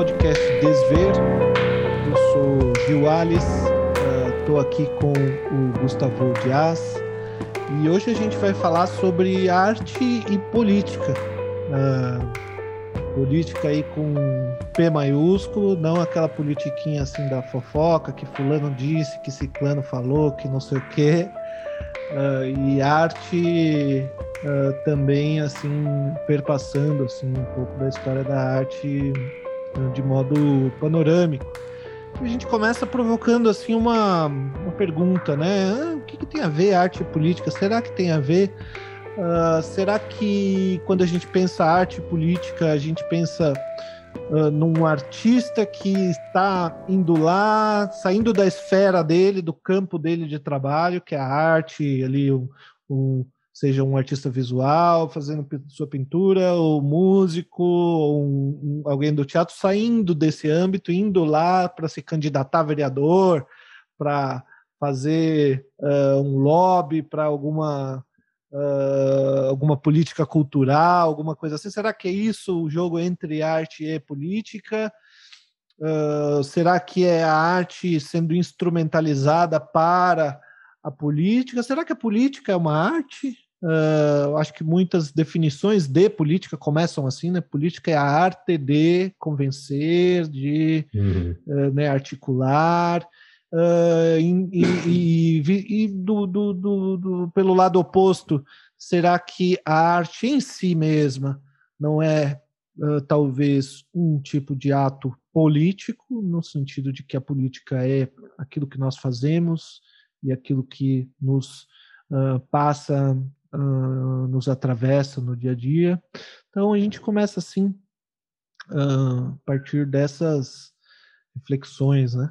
podcast Desver. Eu sou Gil Alice, estou uh, aqui com o Gustavo Dias e hoje a gente vai falar sobre arte e política. Uh, política aí com P maiúsculo, não aquela politiquinha assim da fofoca que fulano disse, que ciclano falou, que não sei o quê. Uh, e arte uh, também assim perpassando assim um pouco da história da arte de modo panorâmico. E a gente começa provocando assim uma, uma pergunta, né? Ah, o que, que, tem a ver arte e política? Será que tem a ver? Uh, será que quando a gente pensa arte e política, a gente pensa uh, num artista que está indo lá, saindo da esfera dele, do campo dele de trabalho, que é a arte, ali um, um seja um artista visual fazendo sua pintura, ou músico, ou um, um, alguém do teatro, saindo desse âmbito, indo lá para se candidatar a vereador, para fazer uh, um lobby para alguma uh, alguma política cultural, alguma coisa assim. Será que é isso o jogo entre arte e política? Uh, será que é a arte sendo instrumentalizada para a política? Será que a política é uma arte? Uh, acho que muitas definições de política começam assim, né? Política é a arte de convencer, de uhum. uh, né, articular. Uh, e, e, e do, do, do, do, pelo lado oposto, será que a arte em si mesma não é talvez um tipo de ato político, no sentido de que a política é aquilo que nós fazemos e aquilo que nos passa uh, nos atravessa no dia a dia. Então a gente começa assim uh, a partir dessas reflexões, né?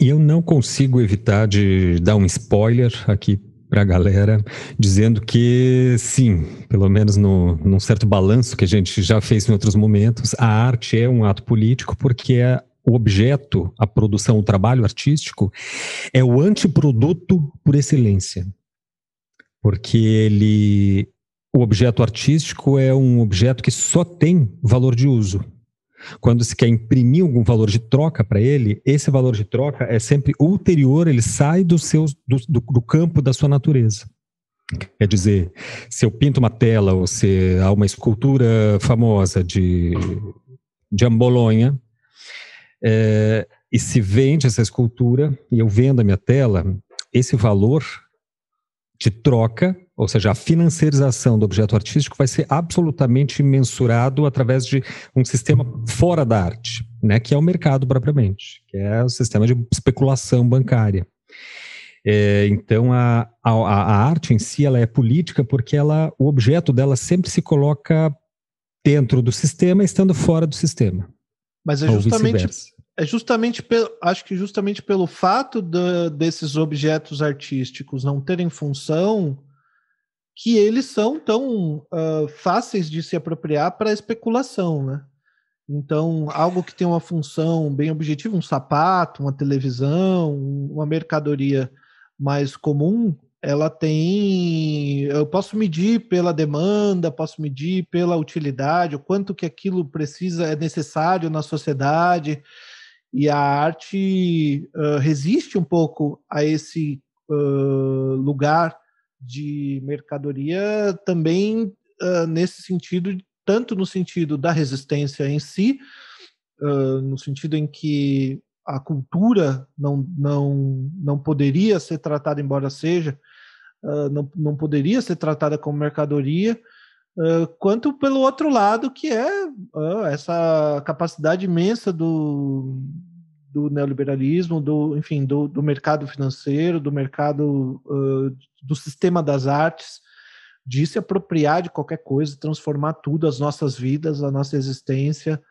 E eu não consigo evitar de dar um spoiler aqui para a galera, dizendo que sim, pelo menos no, num certo balanço que a gente já fez em outros momentos, a arte é um ato político porque é o objeto, a produção, o trabalho artístico é o antiproduto por excelência porque ele o objeto artístico é um objeto que só tem valor de uso. Quando se quer imprimir algum valor de troca para ele, esse valor de troca é sempre ulterior, ele sai do, seu, do, do, do campo da sua natureza. Quer dizer, se eu pinto uma tela ou se há uma escultura famosa de, de Ambolonha, é, e se vende essa escultura e eu vendo a minha tela, esse valor de troca, ou seja, a financiarização do objeto artístico vai ser absolutamente mensurado através de um sistema fora da arte, né, que é o mercado propriamente, que é o sistema de especulação bancária. É, então a, a, a, arte em si ela é política porque ela, o objeto dela sempre se coloca dentro do sistema, estando fora do sistema. Mas é justamente é justamente pelo, acho que justamente pelo fato de, desses objetos artísticos não terem função que eles são tão uh, fáceis de se apropriar para especulação, né? Então, algo que tem uma função bem objetiva, um sapato, uma televisão, uma mercadoria mais comum, ela tem. Eu posso medir pela demanda, posso medir pela utilidade, o quanto que aquilo precisa, é necessário na sociedade e a arte uh, resiste um pouco a esse uh, lugar de mercadoria também uh, nesse sentido, tanto no sentido da resistência em si, no sentido em que a cultura não, não, não poderia ser tratada, embora seja, não, não poderia ser tratada como mercadoria, Uh, quanto pelo outro lado, que é uh, essa capacidade imensa do, do neoliberalismo, do, enfim, do, do mercado financeiro, do mercado uh, do sistema das artes, de se apropriar de qualquer coisa, transformar tudo, as nossas vidas, a nossa existência,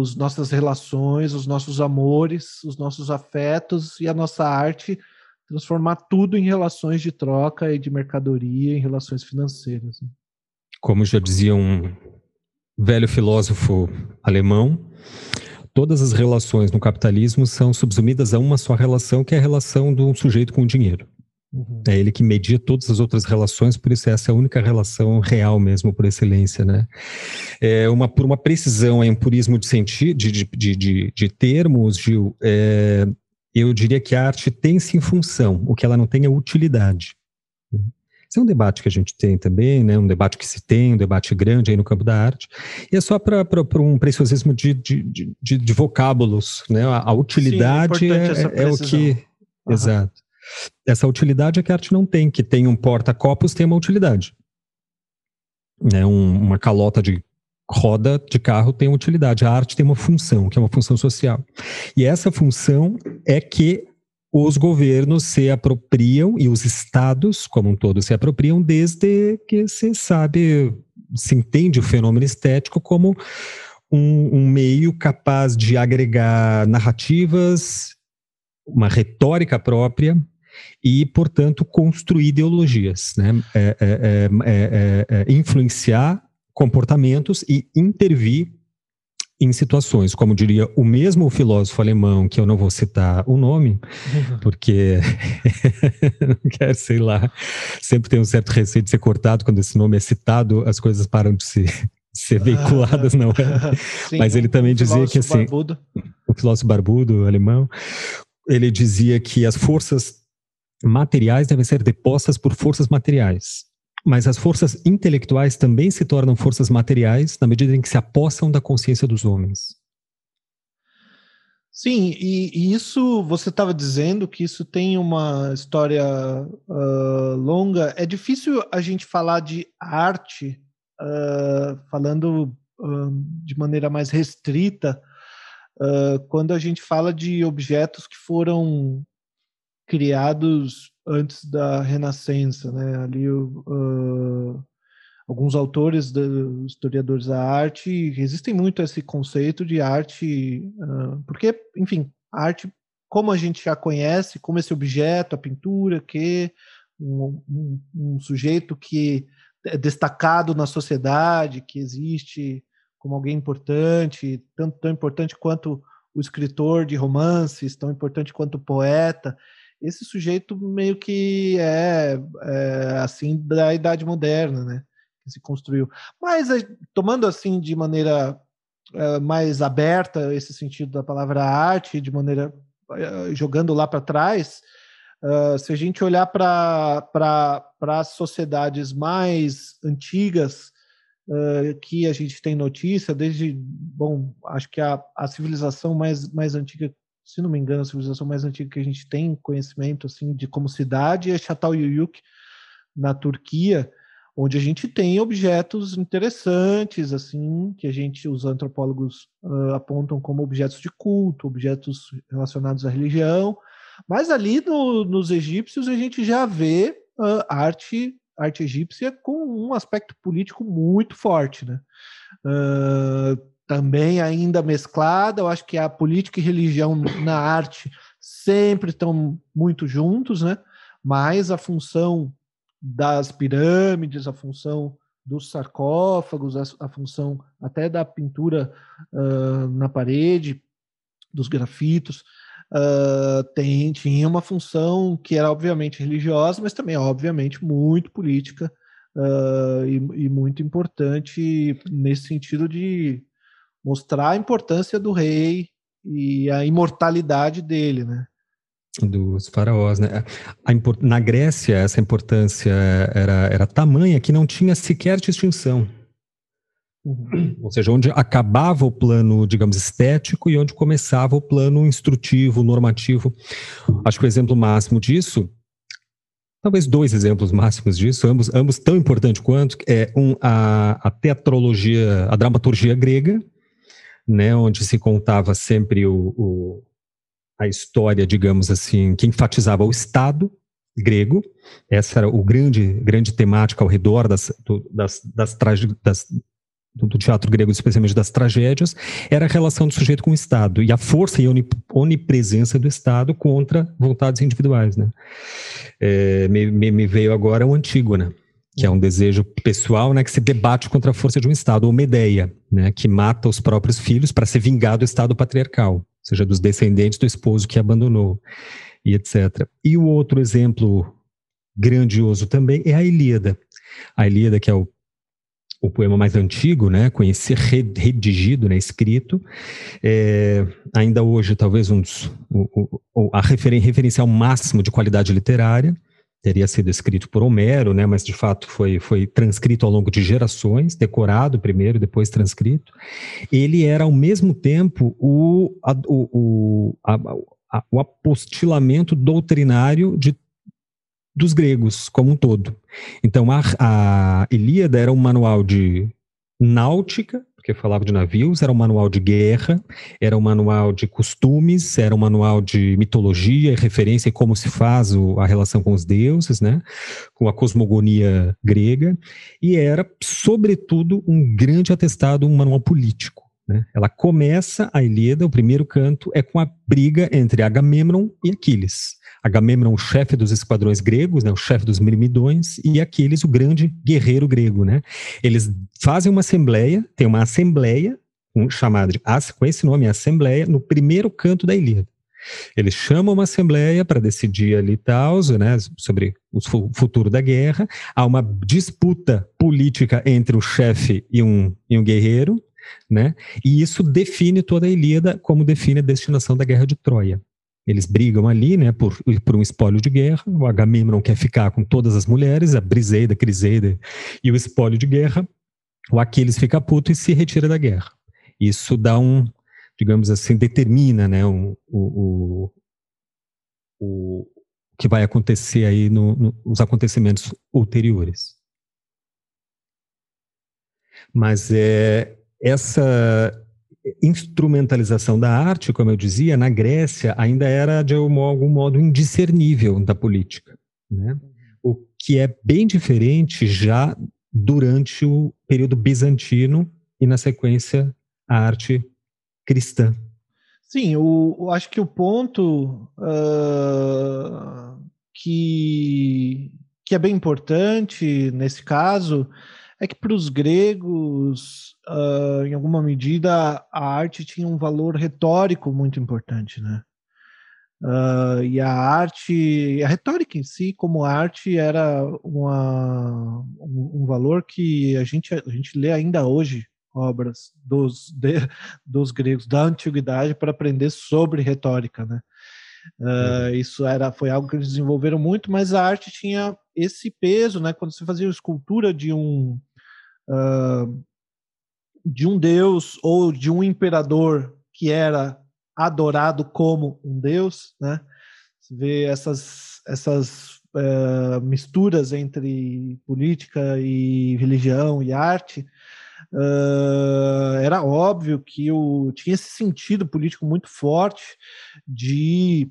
as nossas relações, os nossos amores, os nossos afetos e a nossa arte, transformar tudo em relações de troca e de mercadoria, em relações financeiras. Né? Como já dizia um velho filósofo alemão, todas as relações no capitalismo são subsumidas a uma só relação, que é a relação do sujeito com o dinheiro. Uhum. É ele que media todas as outras relações, por isso essa é a única relação real mesmo, por excelência, né? É uma, por uma precisão, é um purismo de, sentido, de, de, de, de termos, Gil, é, eu diria que a arte tem sim função, o que ela não tem é utilidade. Esse é um debate que a gente tem também, né? um debate que se tem, um debate grande aí no campo da arte, e é só para um preciosismo de, de, de, de, vocábulos. Né? A, a utilidade Sim, é, é, é, o que. Uhum. Exato. Essa utilidade é que a arte não tem, que tem um porta-copos, tem uma utilidade. Né? Um, uma calota de roda de carro tem uma utilidade, a arte tem uma função, que é uma função social. E essa função é que os governos se apropriam e os estados, como um todo, se apropriam desde que se sabe, se entende o fenômeno estético como um, um meio capaz de agregar narrativas, uma retórica própria e, portanto, construir ideologias, né? É, é, é, influenciar comportamentos e intervir em situações, como diria o mesmo filósofo alemão, que eu não vou citar o nome, uhum. porque não quero, sei lá, sempre tem um certo receio de ser cortado quando esse nome é citado, as coisas param de se, ser veiculadas, não é? Sim, Mas ele também dizia que assim, barbudo. o filósofo barbudo alemão, ele dizia que as forças materiais devem ser depostas por forças materiais. Mas as forças intelectuais também se tornam forças materiais na medida em que se apossam da consciência dos homens. Sim, e, e isso você estava dizendo que isso tem uma história uh, longa. É difícil a gente falar de arte uh, falando uh, de maneira mais restrita quando a gente fala de objetos que foram criados antes da Renascença, né? Ali uh, alguns autores, historiadores da arte, resistem muito a esse conceito de arte, uh, porque, enfim, a arte, como a gente já conhece, como esse objeto, a pintura, que um, um, um sujeito que é destacado na sociedade, que existe como alguém importante, tanto tão importante quanto o escritor de romances, tão importante quanto o poeta esse sujeito meio que é, é, assim da idade moderna, né? Que se construiu. Mas eh, tomando assim de maneira é, mais aberta esse sentido da palavra arte, de maneira é, jogando lá para trás, uh, se a gente olhar para as sociedades mais antigas uh, que a gente tem notícia, desde, bom, acho que a, a civilização mais, mais antiga se não me engano, a civilização mais antiga que a gente tem conhecimento assim de como cidade é Çatalhöyük, na Turquia, onde a gente tem objetos interessantes, assim, que a gente, os antropólogos uh, apontam como objetos de culto, objetos relacionados à religião, mas ali no, nos egípcios a gente já vê uh, arte arte egípcia com um aspecto político muito forte, né? Uh, também ainda mesclada. Eu acho que a política e religião na arte sempre estão muito juntos, né? Mas a função das pirâmides, a função dos sarcófagos, a, a função até da pintura uh, na parede, dos grafitos, uh, tem, tinha uma função que era obviamente religiosa, mas também obviamente muito política uh, e, e muito importante nesse sentido de mostrar a importância do rei e a imortalidade dele, né? Dos faraós, né? A, na Grécia, essa importância era, era tamanha que não tinha sequer distinção. Uhum. Ou seja, onde acabava o plano, digamos, estético e onde começava o plano instrutivo, normativo. Acho que o exemplo máximo disso, talvez dois exemplos máximos disso, ambos, ambos tão importantes quanto, é um, a, a teatrologia, a dramaturgia grega, né, onde se contava sempre o, o, a história, digamos assim, que enfatizava o Estado grego. Essa era o grande, grande temática ao redor das, do, das, das, das do teatro grego, especialmente das tragédias, era a relação do sujeito com o Estado e a força e onipresença do Estado contra vontades individuais. Né? É, me, me, veio agora o Antígona, que é um desejo pessoal, né, que se debate contra a força de um Estado, ou Medeia, né, que mata os próprios filhos para ser vingado do Estado patriarcal, ou seja, dos descendentes do esposo que abandonou, e etc. E o outro exemplo grandioso também é a Ilíada. A Ilíada, que é o, o poema mais antigo, né, conhecido, redigido, né, escrito, é, ainda hoje talvez um dos, o, o, a referen referencial máximo de qualidade literária, teria sido escrito por Homero, né, mas de fato foi, foi transcrito ao longo de gerações, decorado primeiro, depois transcrito. Ele era ao mesmo tempo o, a, o, a, a, o apostilamento doutrinário de, dos gregos como um todo. Então a, a Ilíada era um manual de náutica, porque falava de navios, era um manual de guerra, era um manual de costumes, era um manual de mitologia e referência em como se faz o, a relação com os deuses, né? com a cosmogonia grega, e era, sobretudo, um grande atestado, um manual político. Né? Ela começa a Ilíada, o primeiro canto é com a briga entre Agamemnon e Aquiles. Agamemnon, o chefe dos esquadrões gregos, né, o chefe dos mirmidões, e Aquiles, o grande guerreiro grego. Né? Eles fazem uma assembleia, tem uma assembleia, um, chamada de, com esse nome, Assembleia, no primeiro canto da Ilíada. Eles chamam uma assembleia para decidir ali tal, né, sobre o futuro da guerra. Há uma disputa política entre o chefe e um, e um guerreiro, né? E isso define toda a Ilíada, como define a destinação da guerra de Troia. Eles brigam ali, né, por, por um espólio de guerra. O Agamemnon quer ficar com todas as mulheres, a Briseida, Criseida e o espólio de guerra. O Aquiles fica puto e se retira da guerra. Isso dá um, digamos assim, determina, né, um, o, o, o que vai acontecer aí no, no, os acontecimentos ulteriores. Mas é, essa instrumentalização da arte, como eu dizia, na Grécia ainda era de algum modo indiscernível da política, né? O que é bem diferente já durante o período bizantino e na sequência a arte cristã. Sim, eu, acho que o ponto uh, que, que é bem importante nesse caso é que para os gregos, uh, em alguma medida, a arte tinha um valor retórico muito importante, né? Uh, e a arte, a retórica em si, como arte, era uma, um, um, valor que a gente, a gente lê ainda hoje obras dos, de, dos gregos da antiguidade para aprender sobre retórica, né? Uh, isso era foi algo que eles desenvolveram muito, mas a arte tinha esse peso, né? Quando você fazia escultura de um uh, de um deus ou de um imperador que era adorado como um deus, né? Você vê essas essas uh, misturas entre política e religião e arte. Uh, era óbvio que o, tinha esse sentido político muito forte de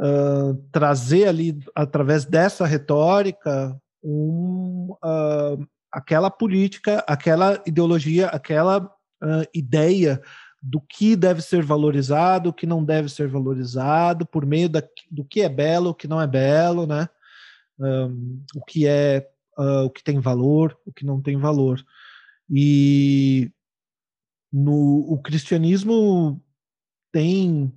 uh, trazer ali, através dessa retórica, um, uh, aquela política, aquela ideologia, aquela uh, ideia do que deve ser valorizado, o que não deve ser valorizado, por meio da, do que é belo, o que não é belo, né? Um, o que é uh, o que tem valor, o que não tem valor. E no o cristianismo tem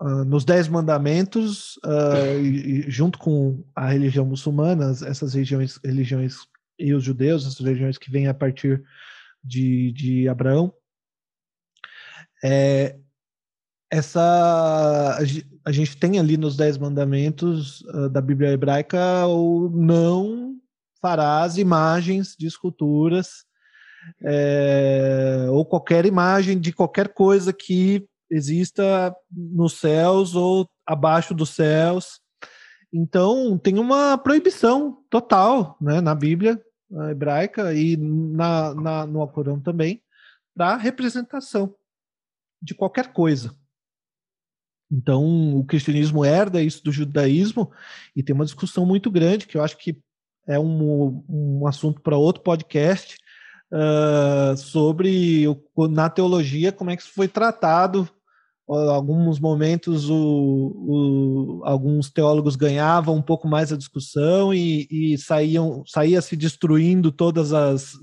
uh, nos dez mandamentos, uh, e, e junto com a religião muçulmana, essas religiões, religiões e os judeus, as religiões que vêm a partir de, de Abraão. É, essa a gente tem ali nos dez mandamentos uh, da Bíblia hebraica o não farás imagens de esculturas é, ou qualquer imagem de qualquer coisa que exista nos céus ou abaixo dos céus. Então tem uma proibição total né, na Bíblia hebraica e na, na, no Alcorão também, para representação de qualquer coisa. Então, o cristianismo herda isso do judaísmo e tem uma discussão muito grande que eu acho que é um, um assunto para outro podcast uh, sobre o, na teologia como é que isso foi tratado alguns momentos o, o, alguns teólogos ganhavam um pouco mais a discussão e, e saíam saía se destruindo todas as,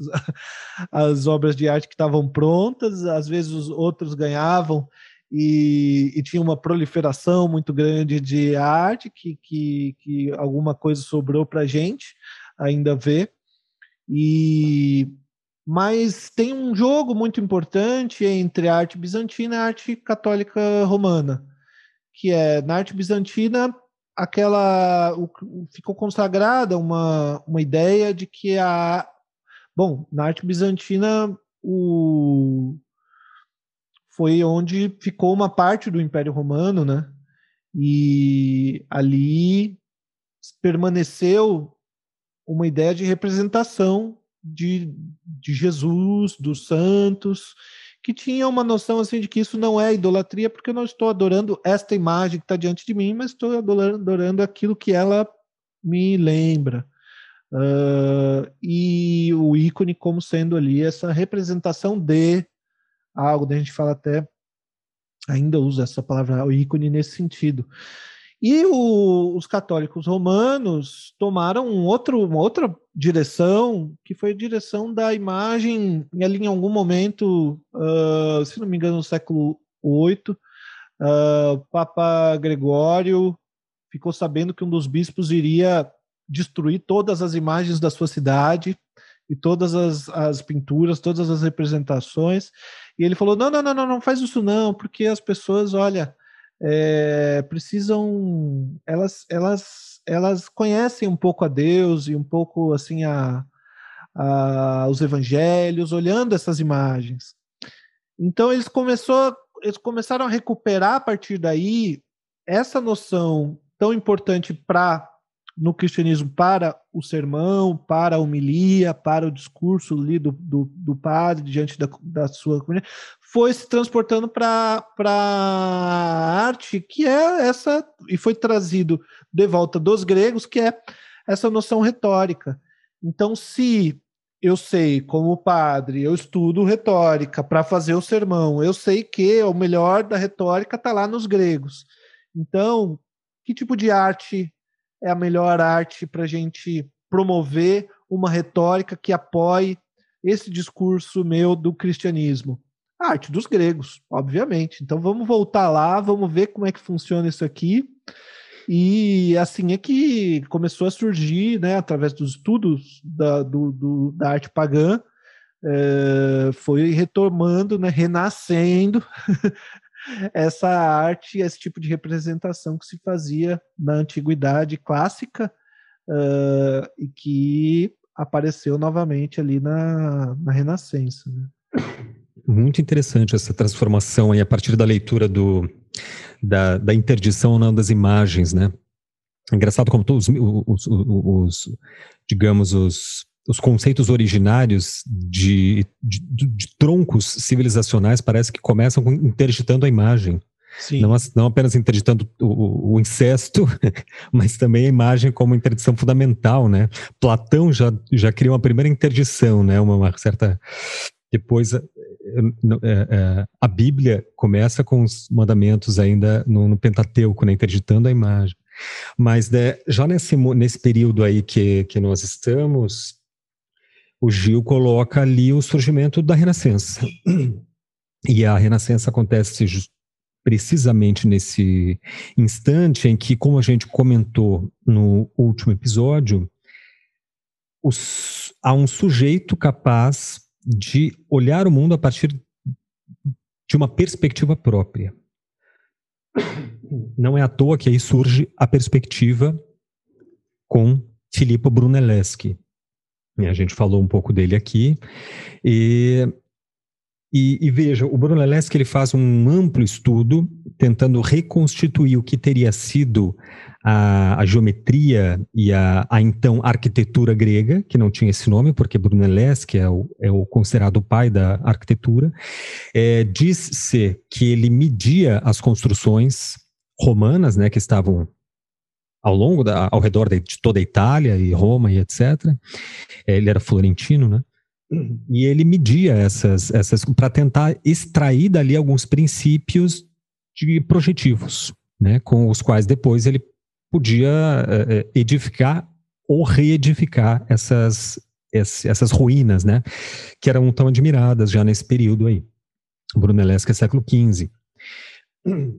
as obras de arte que estavam prontas às vezes os outros ganhavam e, e, tinha uma proliferação muito grande de arte que, que, que alguma coisa sobrou para gente ainda ver. E mas tem um jogo muito importante entre a arte bizantina e a arte católica romana, que é na arte bizantina aquela ficou consagrada uma, uma ideia de que a bom na arte bizantina o foi onde ficou uma parte do Império Romano, né? E ali permaneceu uma ideia de representação de, de Jesus, dos santos, que tinha uma noção assim de que isso não é idolatria, porque eu não estou adorando esta imagem que está diante de mim, mas estou adorando, aquilo que ela me lembra. Uh, e o ícone como sendo ali essa representação de algo, né? a gente fala até, ainda usa essa palavra, o ícone nesse sentido. E o, os católicos romanos tomaram um outro, uma outra direção, que foi a direção da imagem, ali em algum momento, uh, se não me engano, no século VIII, uh, o Papa Gregório ficou sabendo que um dos bispos iria destruir todas as imagens da sua cidade e todas as, as pinturas, todas as representações. E ele falou: não, não, não, não, não faz isso não, porque as pessoas, olha, é, precisam, elas, elas, elas conhecem um pouco a Deus e um pouco assim a, a os Evangelhos, olhando essas imagens. Então eles começou, eles começaram a recuperar a partir daí essa noção tão importante para no cristianismo para o sermão, para a homilia, para o discurso ali do, do, do padre diante da, da sua comunidade, foi se transportando para a arte, que é essa, e foi trazido de volta dos gregos, que é essa noção retórica. Então, se eu sei, como padre, eu estudo retórica para fazer o sermão, eu sei que o melhor da retórica está lá nos gregos. Então, que tipo de arte é a melhor arte para a gente promover uma retórica que apoie esse discurso meu do cristianismo? A arte dos gregos, obviamente. Então vamos voltar lá, vamos ver como é que funciona isso aqui. E assim é que começou a surgir, né, através dos estudos da, do, do, da arte pagã, é, foi retomando, né, renascendo essa arte, esse tipo de representação que se fazia na antiguidade clássica uh, e que apareceu novamente ali na, na Renascença. Né? Muito interessante essa transformação aí a partir da leitura do, da, da interdição não, das imagens, né? Engraçado como todos os, os, os digamos, os os conceitos originários de, de, de, troncos civilizacionais parece que começam interditando a imagem. Não, não, apenas interditando o, o, incesto, mas também a imagem como interdição fundamental, né? Platão já, já criou uma primeira interdição, né? Uma, uma certa... Depois, é, é, a Bíblia começa com os mandamentos ainda no, no Pentateuco, né? Interditando a imagem. Mas né, já nesse, nesse período aí que, que nós estamos, o Gil coloca ali o surgimento da Renascença. E a Renascença acontece precisamente nesse instante em que, como a gente comentou no último episódio, os, há um sujeito capaz de olhar o mundo a partir de uma perspectiva própria. Não é à toa que aí surge a perspectiva com Filippo Brunelleschi, a gente falou um pouco dele aqui. E, e, e veja, o Bruno ele faz um amplo estudo tentando reconstituir o que teria sido a, a geometria e a, a, então arquitetura grega, que não tinha esse nome, porque Brunelleschi é o, é o considerado pai da arquitetura. É, Diz-se que ele media as construções romanas, né, que estavam ao longo da, ao redor de, toda a Itália e Roma e etc. É, ele era florentino, né? E ele media essas, essas para tentar extrair dali alguns princípios de projetivos, né? Com os quais depois ele podia é, é, edificar ou reedificar essas, essas ruínas, né? Que eram tão admiradas já nesse período aí. Brunelleschi é século XV.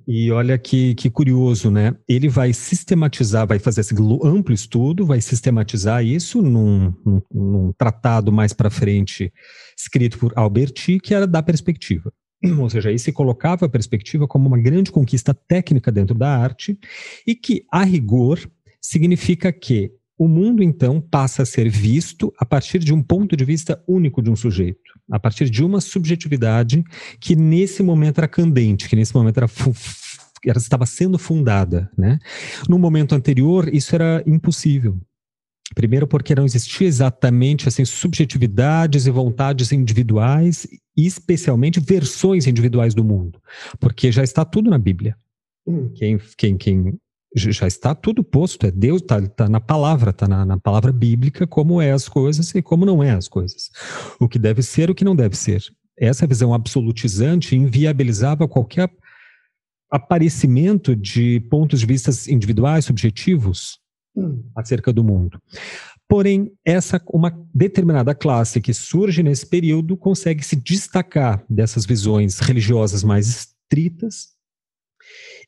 E olha que, que curioso, né? Ele vai sistematizar, vai fazer esse amplo estudo, vai sistematizar isso num, num, num tratado mais para frente, escrito por Alberti, que era da perspectiva. Ou seja, aí se colocava a perspectiva como uma grande conquista técnica dentro da arte e que, a rigor, significa que o mundo, então, passa a ser visto a partir de um ponto de vista único de um sujeito, a partir de uma subjetividade que nesse momento era candente, que nesse momento era ela estava sendo fundada, né? No momento anterior, isso era impossível. Primeiro porque não existia exatamente assim subjetividades e vontades individuais, especialmente versões individuais do mundo, porque já está tudo na Bíblia. Quem, quem, quem já está tudo posto, é Deus, está tá na palavra, está na, na, palavra bíblica como é as coisas e como não é as coisas. O que deve ser, o que não deve ser. Essa visão absolutizante inviabilizava qualquer aparecimento de pontos de vista individuais, subjetivos, hum. acerca do mundo. Porém, essa uma determinada classe que surge nesse período consegue se destacar dessas visões religiosas mais estritas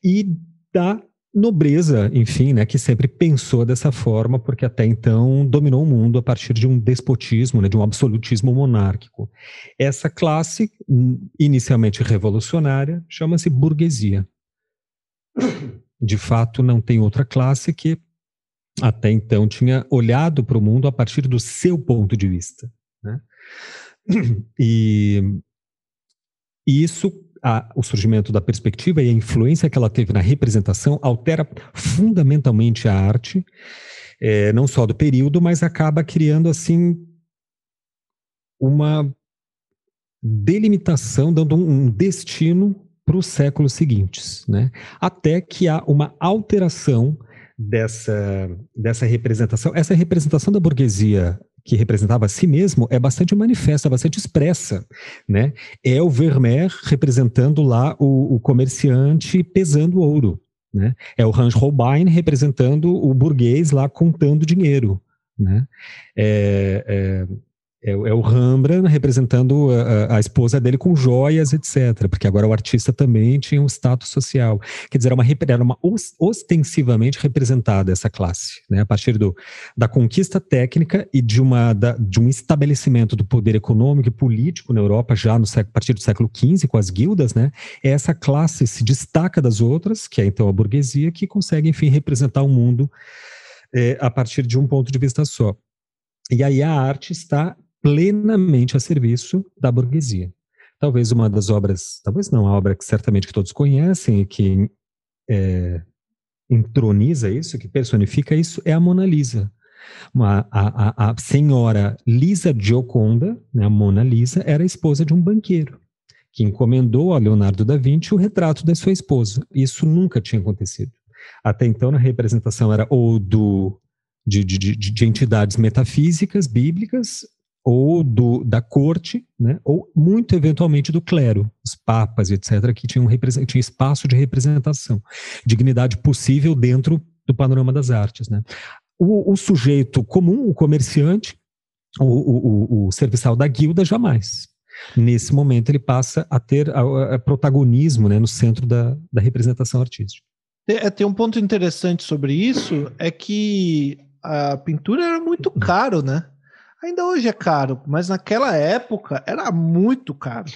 e dá nobreza, enfim, né, que sempre pensou dessa forma, porque até então dominou o mundo a partir de um despotismo, né, de um absolutismo monárquico. Essa classe, inicialmente revolucionária, chama-se burguesia. De fato, não tem outra classe que até então tinha olhado para o mundo a partir do seu ponto de vista. Né? E isso a, o surgimento da perspectiva e a influência que ela teve na representação altera fundamentalmente a arte, é, não só do período, mas acaba criando assim uma delimitação, dando um destino para os séculos seguintes, né? Até que há uma alteração dessa, dessa representação. Essa representação da burguesia que representava a si mesmo é bastante manifesta, bastante expressa, né? É o Vermeer representando lá o, o comerciante pesando ouro, né? É o Hans Holbein representando o burguês lá contando dinheiro, né? É, é, é, é, o Rembrandt representando a, a, esposa dele com joias, etc. Porque agora o artista também tinha um status social. Quer dizer, era uma, era uma ostensivamente representada essa classe, né? a partir do, da conquista técnica e de, uma, da, de um estabelecimento do poder econômico e político na Europa já no século, a partir do século XV, com as guildas. Né? Essa classe se destaca das outras, que é então a burguesia, que consegue, enfim, representar o mundo é, a partir de um ponto de vista só. E aí a arte está plenamente a serviço da burguesia. Talvez uma das obras, talvez não, a obra que certamente que todos conhecem e que é, entroniza isso, que personifica isso, é a Mona Lisa. Uma, a, a, a, senhora Lisa Gioconda, né, a Mona Lisa, era esposa de um banqueiro, que encomendou a Leonardo da Vinci o retrato da sua esposa. Isso nunca tinha acontecido. Até então, a representação era ou do, de, de, de entidades metafísicas, bíblicas, ou do, da corte, né, ou muito eventualmente do clero, os papas, etc., que tinham, tinham espaço de representação, dignidade possível dentro do panorama das artes. Né. O, o sujeito comum, o comerciante, o, o, o, serviçal da guilda, jamais. Nesse momento, ele passa a ter a, a protagonismo né, no centro da, da representação artística. É, tem um ponto interessante sobre isso, é que a pintura era muito caro, né? Ainda hoje é caro, mas naquela época era muito caro.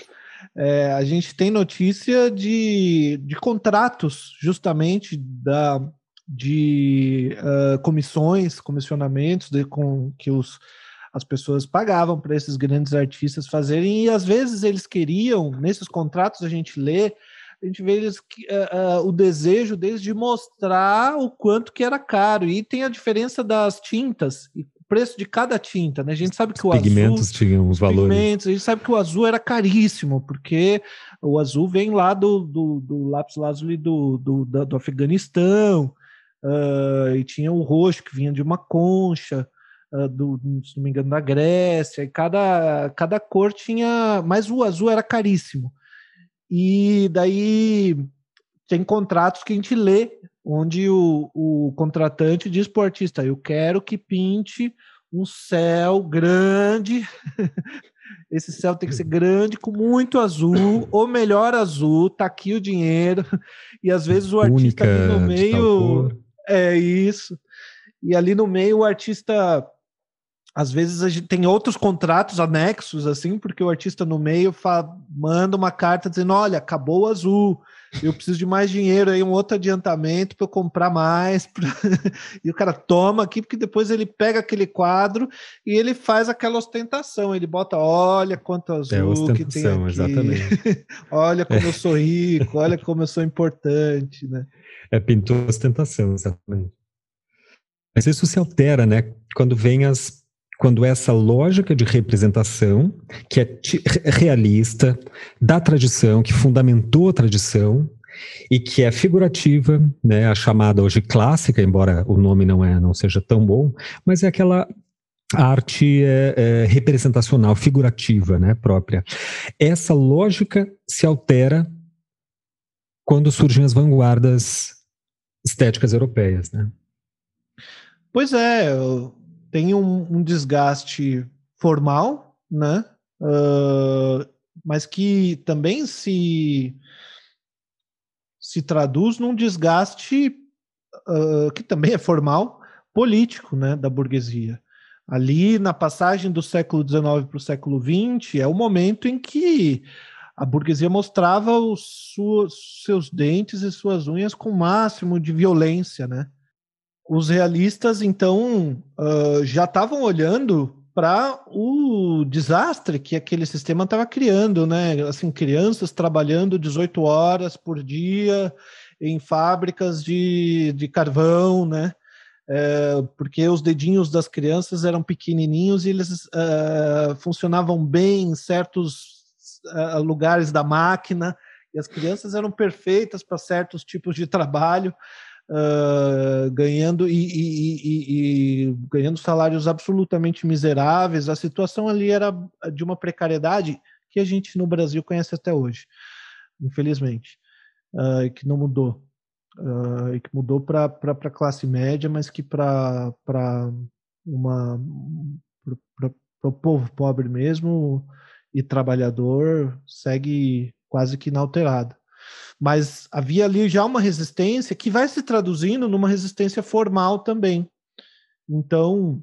É, a gente tem notícia de, de contratos, justamente, da, de uh, comissões, comissionamentos de, com, que os, as pessoas pagavam para esses grandes artistas fazerem, e às vezes eles queriam, nesses contratos a gente lê, a gente vê eles, uh, uh, o desejo deles de mostrar o quanto que era caro. E tem a diferença das tintas. E preço de cada tinta, né? A gente sabe que o pigmentos azul, tinham os valores. Pigmentos, a gente sabe que o azul era caríssimo, porque o azul vem lá do, do, do lápis lazuli do, do, do, do Afeganistão, uh, e tinha o roxo que vinha de uma concha, uh, do, se não me engano, da Grécia, e cada, cada cor tinha. Mas o azul era caríssimo. E daí tem contratos que a gente lê onde o, o contratante diz para o artista: Eu quero que pinte um céu grande esse céu tem que ser grande, com muito azul, ou melhor azul, tá aqui o dinheiro. E às vezes o artista ali no meio. É isso. E ali no meio o artista às vezes a gente tem outros contratos anexos, assim, porque o artista no meio manda uma carta dizendo: olha, acabou o azul, eu preciso de mais dinheiro aí, um outro adiantamento para eu comprar mais. E o cara toma aqui, porque depois ele pega aquele quadro e ele faz aquela ostentação. Ele bota: olha quanto é azul é que tem aqui. Exatamente. olha como é. eu sou rico, olha como eu sou importante, né? É pintura ostentação, exatamente. Mas isso se altera, né? Quando vem as quando essa lógica de representação, que é realista, da tradição, que fundamentou a tradição e que é figurativa, né, a chamada hoje clássica, embora o nome não é não seja tão bom, mas é aquela arte é, é, representacional, figurativa, né, própria. Essa lógica se altera quando surgem as vanguardas estéticas europeias, né? Pois é, tem um, um desgaste formal, né? Uh, mas que também se se traduz num desgaste uh, que também é formal, político, né, da burguesia. Ali na passagem do século XIX para o século XX é o momento em que a burguesia mostrava os seus dentes e suas unhas com o máximo de violência, né? Os realistas, então, uh, já estavam olhando para o desastre que aquele sistema estava criando, né? Assim, crianças trabalhando 18 horas por dia em fábricas de, de carvão, né? É, porque os dedinhos das crianças eram pequenininhos e eles uh, funcionavam bem em certos uh, lugares da máquina e as crianças eram perfeitas para certos tipos de trabalho uh, ganhando e, e, e, e, ganhando salários absolutamente miseráveis. A situação ali era de uma precariedade que a gente no Brasil conhece até hoje, infelizmente, uh, que não mudou. Uh, que mudou para a classe média, mas que para uma para o povo pobre mesmo e trabalhador segue quase que inalterado. Mas havia ali já uma resistência que vai se traduzindo numa resistência formal também. Então,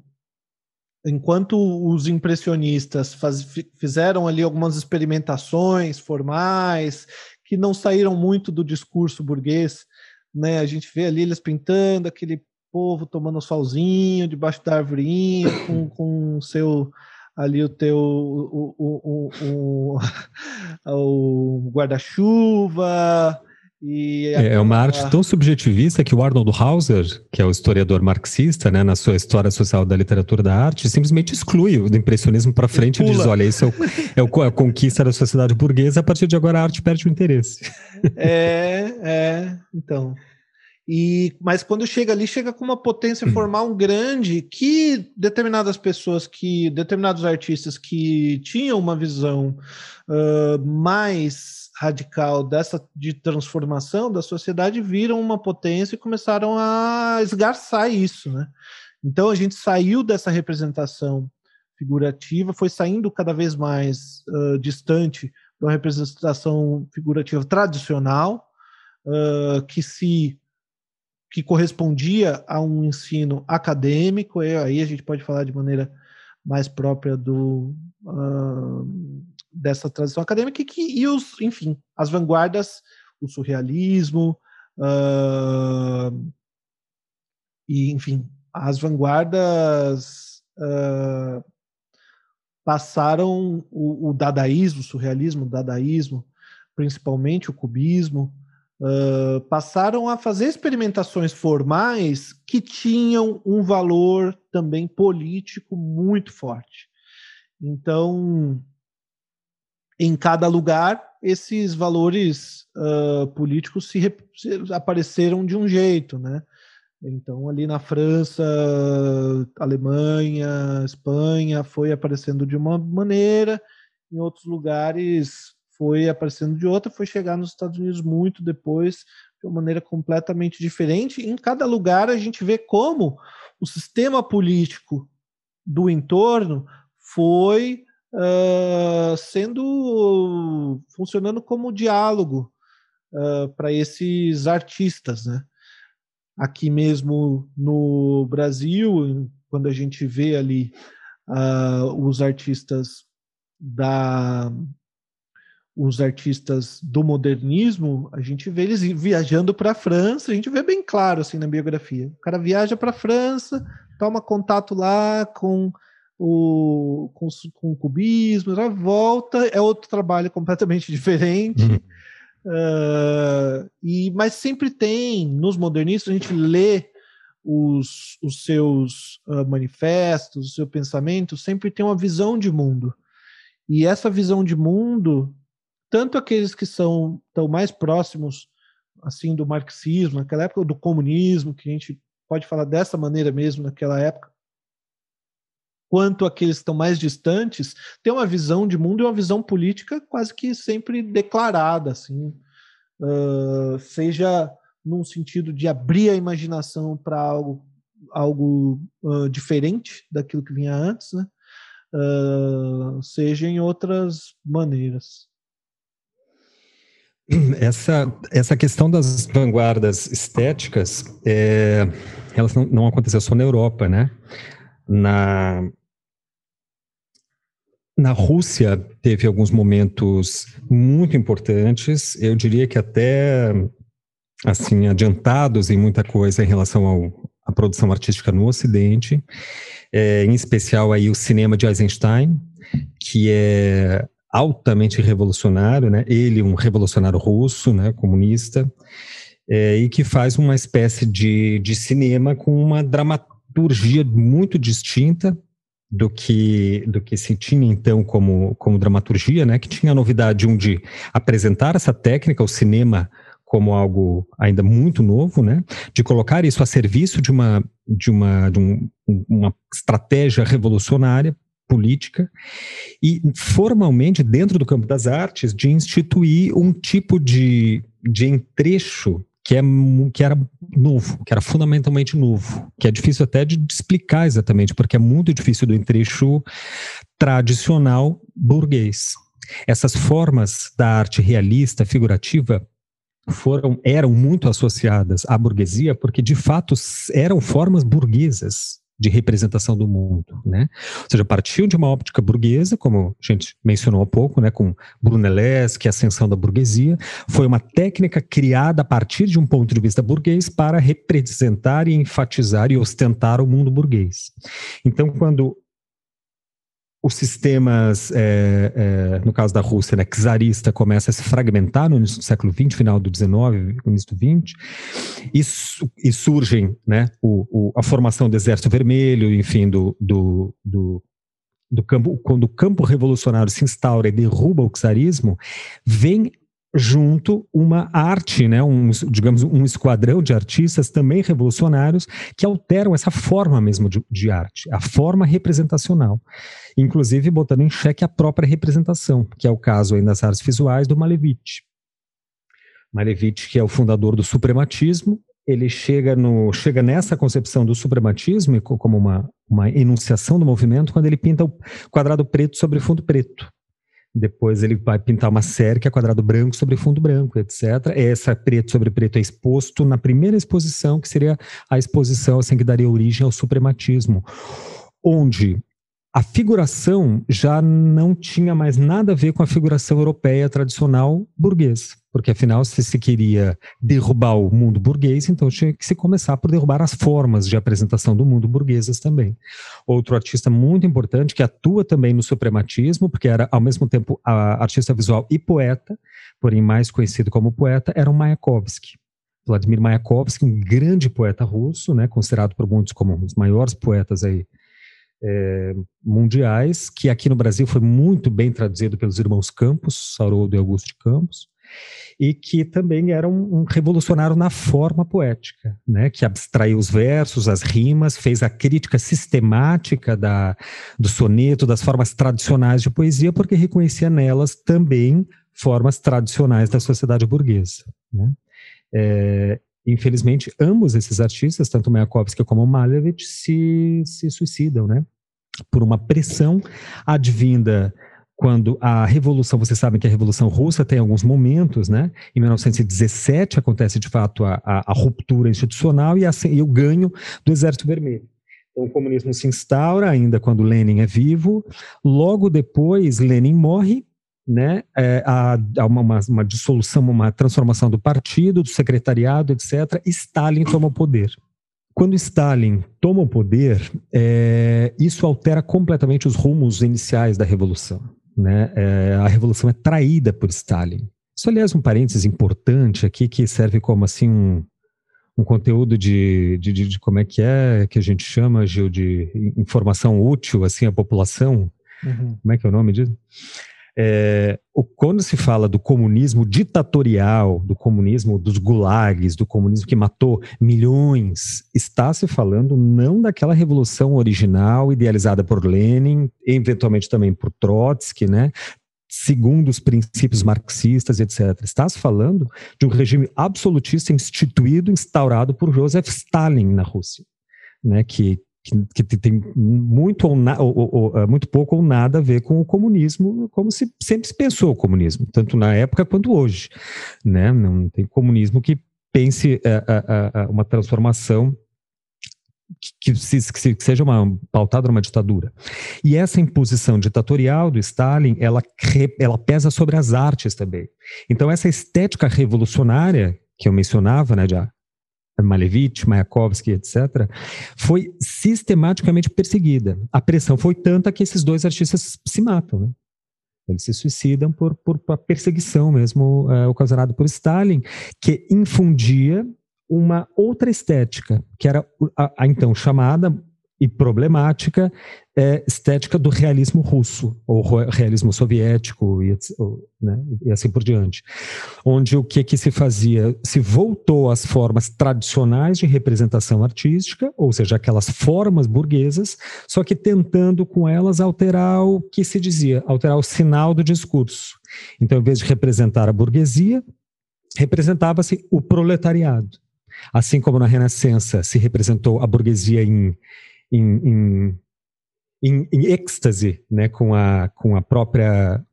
enquanto os impressionistas faz, fizeram ali algumas experimentações formais que não saíram muito do discurso burguês, né? A gente vê ali eles pintando aquele povo tomando solzinho debaixo da arvorinha com, com seu ali o teu o, o, o, o guarda-chuva. E é, é uma arte tão subjetivista que o Arnold Hauser, que é o historiador marxista, né, na sua História Social da Literatura da Arte, simplesmente exclui o impressionismo para frente e diz: olha, isso é, o, é, a conquista da sociedade burguesa, a partir de agora a arte perde o interesse. É, é, então. E, mas quando chega ali, chega com uma potência uhum. formal grande que determinadas pessoas, que determinados artistas que tinham uma visão uh, mais radical dessa de transformação da sociedade viram uma potência e começaram a esgarçar isso, né? Então a gente saiu dessa representação figurativa, foi saindo cada vez mais uh, distante uma representação figurativa tradicional, uh, que se que correspondia a um ensino acadêmico, aí a gente pode falar de maneira mais própria do, uh, dessa tradição acadêmica, que, e os, enfim, as vanguardas, o surrealismo, uh, e, enfim, as vanguardas uh, passaram o, o, dadaísmo, o surrealismo, o dadaísmo, principalmente o cubismo, uh, passaram a fazer experimentações formais que tinham um valor também político muito forte. Então, em cada lugar, esses valores uh, políticos se, se, apareceram de um jeito, né? Então, ali na França, Alemanha, Espanha, foi aparecendo de uma maneira, em outros lugares foi aparecendo de outra, foi chegar nos Estados Unidos muito depois, de uma maneira completamente diferente. Em cada lugar a gente vê como o sistema político do entorno foi uh, sendo funcionando como diálogo uh, para esses artistas, né? Aqui mesmo no Brasil, quando a gente vê ali uh, os artistas da os artistas do modernismo, a gente vê eles viajando para a França, a gente vê bem claro assim na biografia. O cara viaja para a França, toma contato lá com o, com, com o cubismo, volta, é outro trabalho completamente diferente. Uhum. Uh, e, mas sempre tem, nos modernistas, a gente lê os, os seus uh, manifestos, o seu pensamento, sempre tem uma visão de mundo. E essa visão de mundo, tanto aqueles que são tão mais próximos assim do marxismo, naquela época do comunismo, que a gente pode falar dessa maneira mesmo naquela época, quanto aqueles que estão mais distantes, têm uma visão de mundo e uma visão política quase que sempre declarada, assim, uh, seja num sentido de abrir a imaginação para algo, algo uh, diferente daquilo que vinha antes, né? Uh, seja em outras maneiras. Essa, essa questão das vanguardas estéticas, é, elas não, não aconteceu só na Europa, né? Na, na Rússia teve alguns momentos muito importantes, eu diria que até assim adiantados em muita coisa em relação ao, à produção artística no Ocidente, é, em especial aí o cinema de Eisenstein, que é altamente revolucionário, né? Ele um revolucionário russo, né? Comunista é, e que faz uma espécie de, de cinema com uma dramaturgia muito distinta do que do que se tinha então como como dramaturgia, né? Que tinha a novidade um de apresentar essa técnica, o cinema como algo ainda muito novo, né? De colocar isso a serviço de uma de uma de um, uma estratégia revolucionária política e formalmente dentro do campo das artes de instituir um tipo de de entrecho que, é, que era novo, que era fundamentalmente novo, que é difícil até de explicar exatamente, porque é muito difícil do entrecho tradicional burguês. Essas formas da arte realista, figurativa, foram eram muito associadas à burguesia porque de fato eram formas burguesas de representação do mundo, né? Ou seja, partiu de uma óptica burguesa, como a gente mencionou há pouco, né, com Brunelleschi, a ascensão da burguesia, foi uma técnica criada a partir de um ponto de vista burguês para representar e enfatizar e ostentar o mundo burguês. Então, quando os sistemas, é, é, no caso da Rússia, né, czarista, começa a se fragmentar no início do século XX, final do XIX, início do XX, e, e surgem né, o, o, a formação do Exército Vermelho, enfim, do, do, do, do campo, quando o campo revolucionário se instaura e derruba o czarismo, vem junto uma arte, né, um, digamos, um esquadrão de artistas também revolucionários que alteram essa forma mesmo de, de, arte, a forma representacional, inclusive botando em xeque a própria representação, que é o caso aí das artes visuais do Malevich. Malevich, que é o fundador do suprematismo, ele chega, no, chega nessa concepção do suprematismo como uma, uma enunciação do movimento quando ele pinta o quadrado preto sobre fundo preto. Depois ele vai pintar uma série que é quadrado branco sobre fundo branco, etc. Essa preto sobre preto é exposto na primeira exposição, que seria a exposição assim, que daria origem ao suprematismo, onde a figuração já não tinha mais nada a ver com a figuração europeia tradicional burguesa, porque afinal, se se queria derrubar o mundo burguês, então tinha que se começar por derrubar as formas de apresentação do mundo burguesas também. Outro artista muito importante que atua também no suprematismo, porque era ao mesmo tempo artista visual e poeta, porém mais conhecido como poeta, era o Mayakovsky. Vladimir Mayakovsky, um grande poeta russo, né, considerado por muitos como um dos maiores poetas aí é, mundiais, que aqui no Brasil foi muito bem traduzido pelos irmãos Campos, Saurodo e Augusto de Campos, e que também era um, um, revolucionário na forma poética, né, que abstraiu os versos, as rimas, fez a crítica sistemática da, do soneto, das formas tradicionais de poesia, porque reconhecia nelas também formas tradicionais da sociedade burguesa. Né? É, infelizmente, ambos esses artistas, tanto Mayakovsky como Malevich, se, se suicidam, né? Por uma pressão advinda quando a revolução, vocês sabem que a revolução russa tem alguns momentos, né? Em 1917 acontece de fato a, a, a ruptura institucional e, a, e o ganho do Exército Vermelho. Então, o comunismo se instaura ainda quando Lenin é vivo. Logo depois, Lenin morre, né? É, há, há uma, uma, dissolução, uma transformação do partido, do secretariado, etc. Stalin toma o poder. Quando Stalin toma o poder, é, isso altera completamente os rumos iniciais da revolução. Né? É, a revolução é traída por Stalin. Isso, aliás, um parênteses importante aqui que serve como assim um, um conteúdo de, de, de, de, como é que é que a gente chama, Gil, de informação útil assim à população. Uhum. Como é que é o nome disso? É, quando se fala do comunismo ditatorial, do comunismo dos gulags, do comunismo que matou milhões, está se falando não daquela revolução original idealizada por Lenin, eventualmente também por Trotsky, né? segundo os princípios marxistas, etc. Estás falando de um regime absolutista instituído, instaurado por Joseph Stalin na Rússia, né, que, que, que tem muito, ou, na, ou, ou, é, muito pouco ou nada a ver com o comunismo, como se sempre se pensou o comunismo, tanto na época quanto hoje. Né? Não tem comunismo que pense é, é, uma transformação que, que, que, seja uma pautada numa ditadura. E essa imposição ditatorial do Stalin, ela, ela pesa sobre as artes também. Então essa estética revolucionária que eu mencionava, né, de Malevich, Mayakovsky, etc., foi sistematicamente perseguida. A pressão foi tanta que esses dois artistas se matam, né? Eles se suicidam por, por, por perseguição mesmo é, ocasionada por Stalin, que infundia uma outra estética, que era a, a então chamada e problemática é, estética do realismo russo, ou realismo soviético, e, né, e, assim por diante. Onde o que, que se fazia? Se voltou às formas tradicionais de representação artística, ou seja, aquelas formas burguesas, só que tentando com elas alterar o que se dizia, alterar o sinal do discurso. Então, em vez de representar a burguesia, representava-se o proletariado. Assim como na Renascença se representou a burguesia em, em, em, em, êxtase, né, com, a, com a própria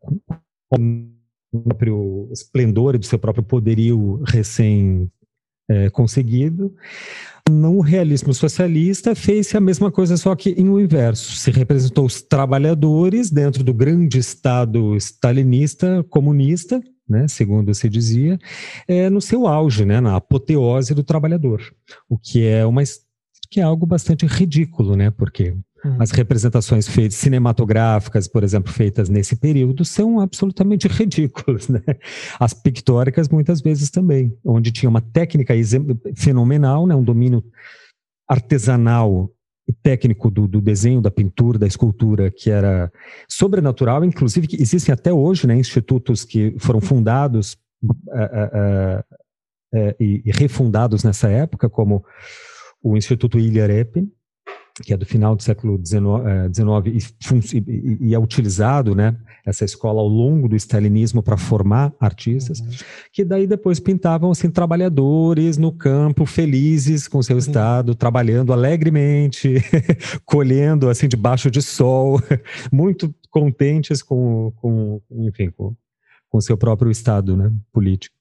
com o próprio esplendor do seu próprio poderio recém é, conseguido. No realismo socialista fez-se a mesma coisa, só que em o inverso. Se representou os trabalhadores dentro do grande Estado stalinista, comunista, né, segundo se dizia, é, no seu auge, né, na apoteose do trabalhador, o que é uma que é algo bastante ridículo, né, porque uhum. as representações feitas cinematográficas, por exemplo, feitas nesse período, são absolutamente ridículas, né? As pictóricas muitas vezes também, onde tinha uma técnica fenomenal, né, um domínio artesanal e técnico do, do, desenho, da pintura, da escultura, que era sobrenatural, inclusive que existem até hoje né, institutos que foram fundados uh, uh, uh, e, e, refundados nessa época, como o Instituto Ilya Repin, que é do final do século XIX e, e, e, é utilizado, né, essa escola ao longo do stalinismo para formar artistas, uhum. que daí depois pintavam assim trabalhadores no campo, felizes com seu uhum. estado, trabalhando alegremente, colhendo assim debaixo de sol, muito contentes com, com enfim, com, com seu próprio estado, né, político.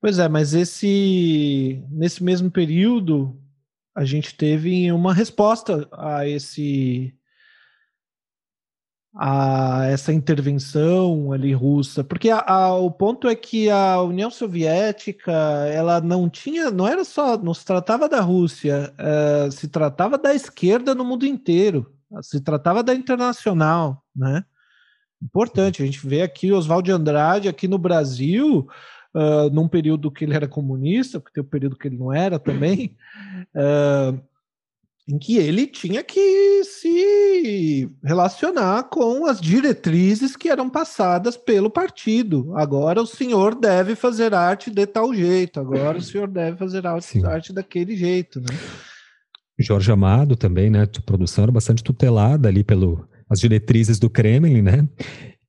Pois é, mas esse nesse mesmo período a gente teve uma resposta a esse a essa intervenção ali russa, porque a, a, o ponto é que a União Soviética ela não tinha, não era só, não se tratava da Rússia, uh, se tratava da esquerda no mundo inteiro, se tratava da internacional, né? Importante, a gente vê aqui Oswald de Andrade aqui no Brasil, uh, num período que ele era comunista, porque tem um período que ele não era também, uh, em que ele tinha que se relacionar com as diretrizes que eram passadas pelo partido. Agora o senhor deve fazer arte de tal jeito, agora o senhor deve fazer arte, arte daquele jeito, né? Jorge Amado também, né? A produção era bastante tutelada ali pelo as diretrizes do Kremlin, né?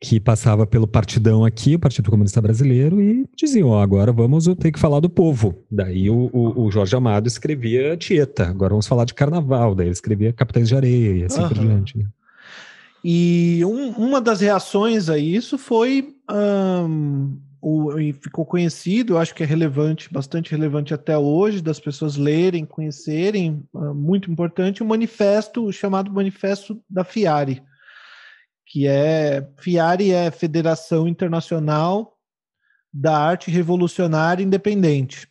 Que passava pelo partidão aqui, o Partido Comunista Brasileiro, e diziam: oh, agora vamos ter que falar do povo. Daí o, o, o, Jorge Amado escrevia Tieta, agora vamos falar de carnaval. Daí ele escrevia Capitães de Areia e assim uhum. por diante. Né? E um, uma das reações a isso foi. Um, o, e ficou conhecido, acho que é relevante, bastante relevante até hoje, das pessoas lerem, conhecerem, uh, muito importante, o um manifesto chamado Manifesto da FIARE, que é FIARE é Federação Internacional da Arte Revolucionária Independente.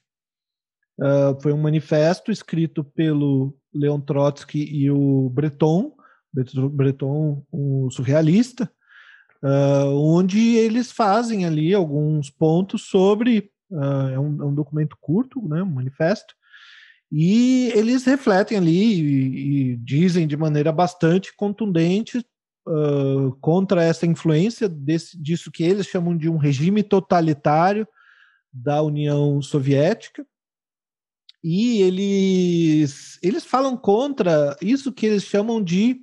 Uh, foi um manifesto escrito pelo Leon Trotsky e o Breton, Breton, um surrealista, uh, onde eles fazem ali alguns pontos sobre. Uh, é, um, é, um, documento curto, né, um manifesto, e eles refletem ali e, e dizem de maneira bastante contundente uh, contra essa influência desse, disso que eles chamam de um regime totalitário da União Soviética. E eles, eles falam contra isso que eles chamam de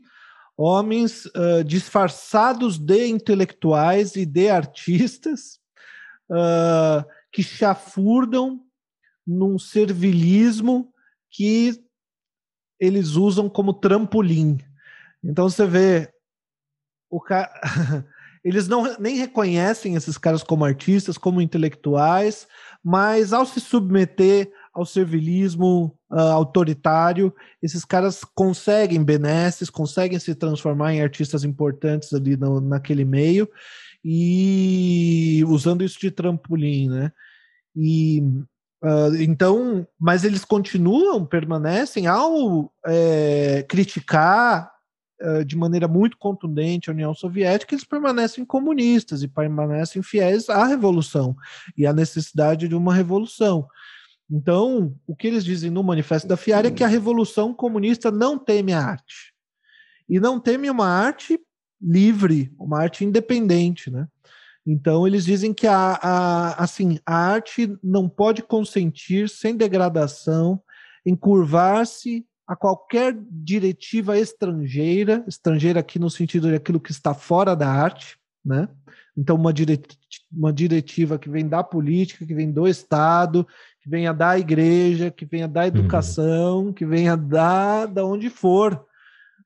homens uh, disfarçados de intelectuais e de artistas uh, que chafurdam num servilismo que eles usam como trampolim. Então você vê o eles não nem reconhecem esses caras como artistas, como intelectuais, mas ao se submeter ao servilismo uh, autoritário, esses caras conseguem benesses, conseguem se transformar em artistas importantes ali no, naquele meio e usando isso de trampolim, né? E uh, então, mas eles continuam, permanecem ao é, criticar de maneira muito contundente a União Soviética, eles permanecem comunistas e permanecem fiéis à revolução e à necessidade de uma revolução. Então, o que eles dizem no Manifesto da Fiara é que a Revolução Comunista não teme a arte. E não teme uma arte livre, uma arte independente, né? Então, eles dizem que a, a, assim, a arte não pode consentir, sem degradação, encurvar-se a qualquer diretiva estrangeira, estrangeira aqui no sentido de aquilo que está fora da arte, né? Então, uma, uma diretiva que vem da política, que vem do Estado, que venha da igreja, que venha da educação, uhum. que venha da, da onde for,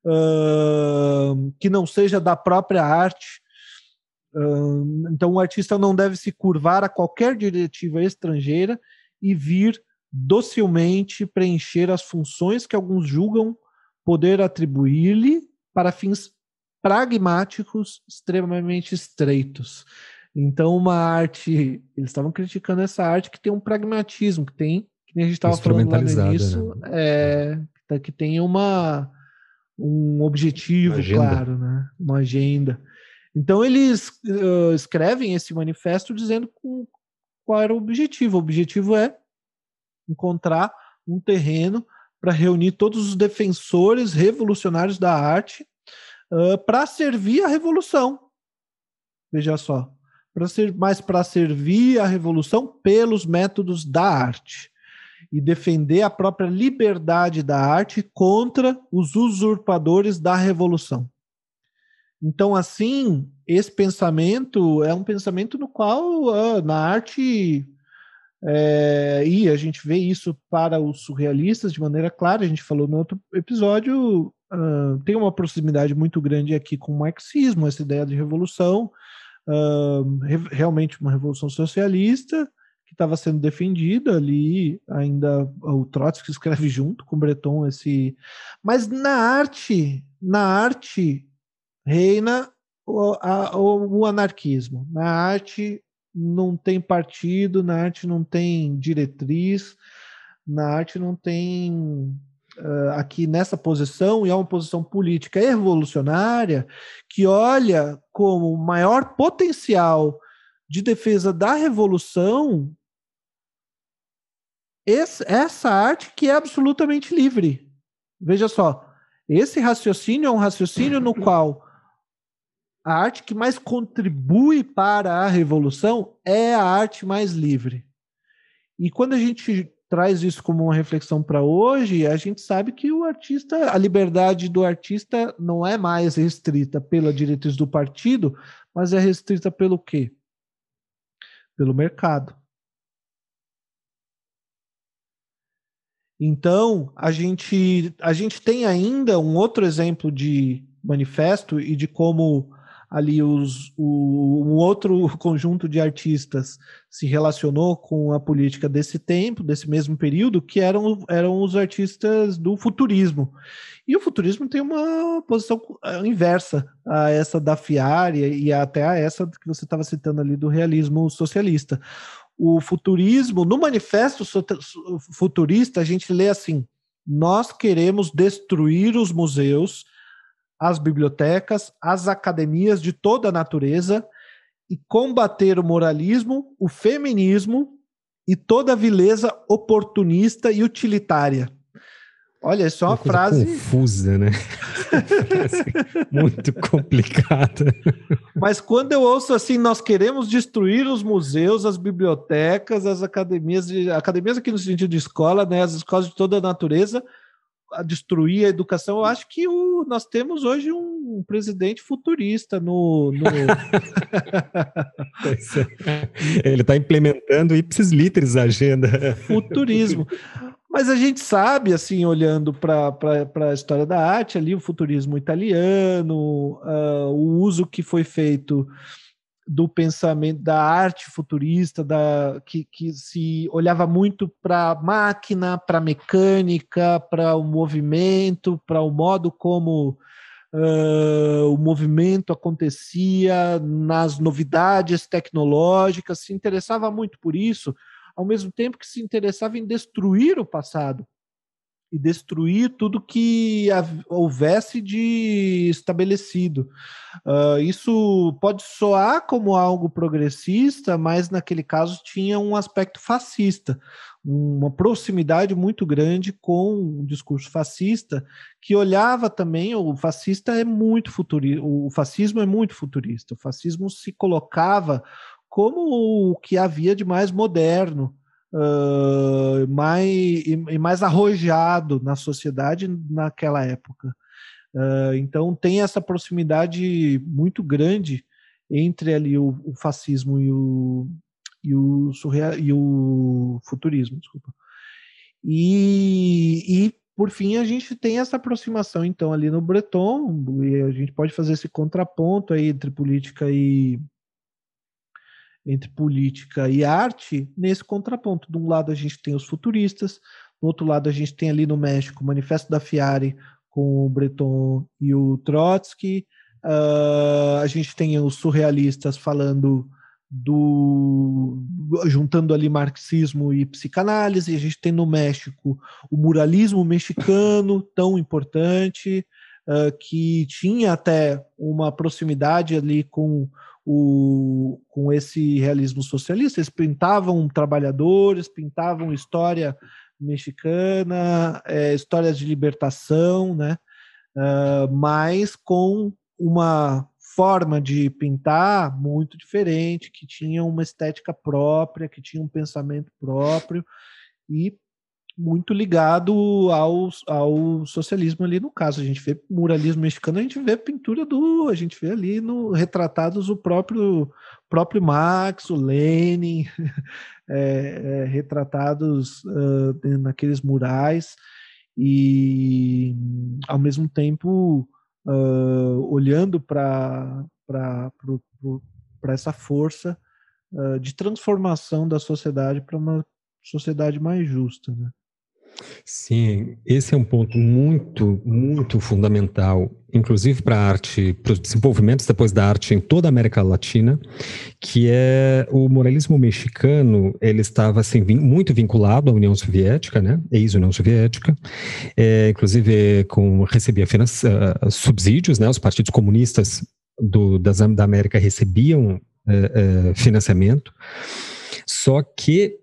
uh, que não seja da própria arte. Uh, então, o artista não deve se curvar a qualquer diretiva estrangeira e vir docilmente preencher as funções que alguns julgam poder atribuir-lhe para fins pragmáticos extremamente estreitos. Então, uma arte. Eles estavam criticando essa arte que tem um pragmatismo, que tem, que a gente estava falando lá no início, né? é, que tem uma, um objetivo, uma claro, né? uma agenda. Então, eles uh, escrevem esse manifesto dizendo com, qual era o objetivo. O objetivo é encontrar um terreno para reunir todos os defensores revolucionários da arte uh, para servir a revolução. Veja só para ser, mas para servir a revolução pelos métodos da arte e defender a própria liberdade da arte contra os usurpadores da revolução. Então, assim, esse pensamento é um pensamento no qual ah, na arte é, e a gente vê isso para os surrealistas de maneira clara. A gente falou no outro episódio, uh, tem uma proximidade muito grande aqui com o marxismo, essa ideia de revolução, realmente uma revolução socialista que estava sendo defendida ali, ainda o Trotsky escreve junto com Breton esse, mas na arte, na arte reina o, a, o, o anarquismo. Na arte não tem partido, na arte não tem diretriz, na arte não tem uh, aqui nessa posição, e é uma posição política revolucionária, que olha como o maior potencial de defesa da revolução esse, essa arte que é absolutamente livre. Veja só, esse raciocínio é um raciocínio no qual a arte que mais contribui para a revolução é a arte mais livre. E quando a gente traz isso como uma reflexão para hoje, a gente sabe que o artista, a liberdade do artista não é mais restrita pela diretriz do partido, mas é restrita pelo quê? Pelo mercado. Então, a gente, a gente tem ainda um outro exemplo de manifesto e de como ali os, o, um outro conjunto de artistas se relacionou com a política desse tempo, desse mesmo período, que eram, eram os artistas do futurismo. E o futurismo tem uma posição eh, inversa a essa da Fiari e até a essa que você estava citando ali do realismo socialista. O futurismo, no manifesto futurista, a gente lê assim: nós queremos destruir os museus as bibliotecas, as academias de toda a natureza e combater o moralismo, o feminismo e toda a vileza oportunista e utilitária. Olha, isso é uma, uma frase confusa, né? muito complicada. Mas quando eu ouço assim, nós queremos destruir os museus, as bibliotecas, as academias, de, academias aqui no sentido de escola, né, as escolas de toda a natureza, a destruir a educação, eu acho que o, nós temos hoje um, presidente futurista no. no... É. Ele está implementando ipsis literis a agenda. Futurismo. Mas a gente sabe, assim, olhando para a história da arte, ali o futurismo italiano, uh, o uso que foi feito do pensamento da arte futurista, da, que, que se olhava muito para a máquina, para a mecânica, para o movimento, para o modo como uh, o movimento acontecia, nas novidades tecnológicas, se interessava muito por isso, ao mesmo tempo que se interessava em destruir o passado e destruir tudo que houvesse de estabelecido. Uh, isso pode soar como algo progressista, mas naquele caso tinha um aspecto fascista, uma proximidade muito grande com o discurso fascista, que olhava também, o fascista é muito futurista, o fascismo é muito futurista, o fascismo se colocava como o que havia de mais moderno, uh, mais, e, mais arrojado na sociedade naquela época. Uh, então tem essa proximidade muito grande entre ali o, o fascismo e o, e o, surreal, e o futurismo, desculpa. E, e por fim a gente tem essa aproximação então ali no Breton e a gente pode fazer esse contraponto aí entre política e entre política e arte nesse contraponto. De um lado a gente tem os futuristas, do outro lado a gente tem ali no México o Manifesto da Fiare com o Breton e o Trotsky, uh, a gente tem os surrealistas falando do juntando ali marxismo e psicanálise, a gente tem no México o muralismo mexicano tão importante uh, que tinha até uma proximidade ali com o, com esse realismo socialista. Eles pintavam trabalhadores, pintavam história mexicana, é, histórias de libertação, né? Uh, mas com uma forma de pintar muito diferente, que tinha uma estética própria, que tinha um pensamento próprio e muito ligado ao, ao socialismo ali no caso. A gente vê muralismo mexicano, a gente vê pintura do. A gente vê ali no retratados o próprio próprio Marx, o Lenin, é, é, retratados uh, naqueles murais, e ao mesmo tempo uh, olhando para essa força uh, de transformação da sociedade para uma sociedade mais justa. Né? Sim, esse é um ponto muito, muito fundamental, inclusive para a arte, para os desenvolvimentos depois da arte em toda a América Latina, que é o moralismo mexicano, ele estava assim, muito vinculado à União Soviética, né, ex-União Soviética, é, inclusive com, recebia uh, subsídios, né, os partidos comunistas do, das, da América recebiam uh, uh, financiamento, só que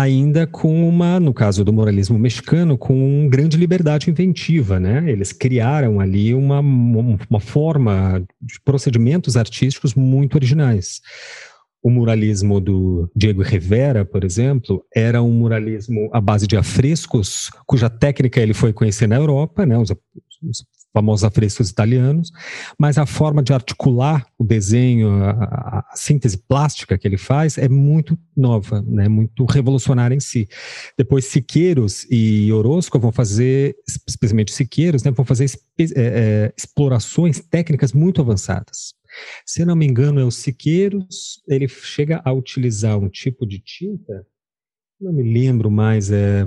ainda com uma, no caso do moralismo mexicano, com grande liberdade inventiva, né? Eles criaram ali uma, uma forma de procedimentos artísticos muito originais. o muralismo do Diego Rivera, por exemplo, era um muralismo à base de afrescos, cuja técnica ele foi conhecer na Europa, né, os, os famosos afrescos italianos, mas a forma de articular o desenho, a, a, síntese plástica que ele faz é muito nova, né, muito revolucionária em si. Depois Siqueiros e Orozco vão fazer, especialmente Siqueiros, né, vão fazer é, é, explorações técnicas muito avançadas. Se não me engano, é o Siqueiros, ele chega a utilizar um tipo de tinta, não me lembro mais, é,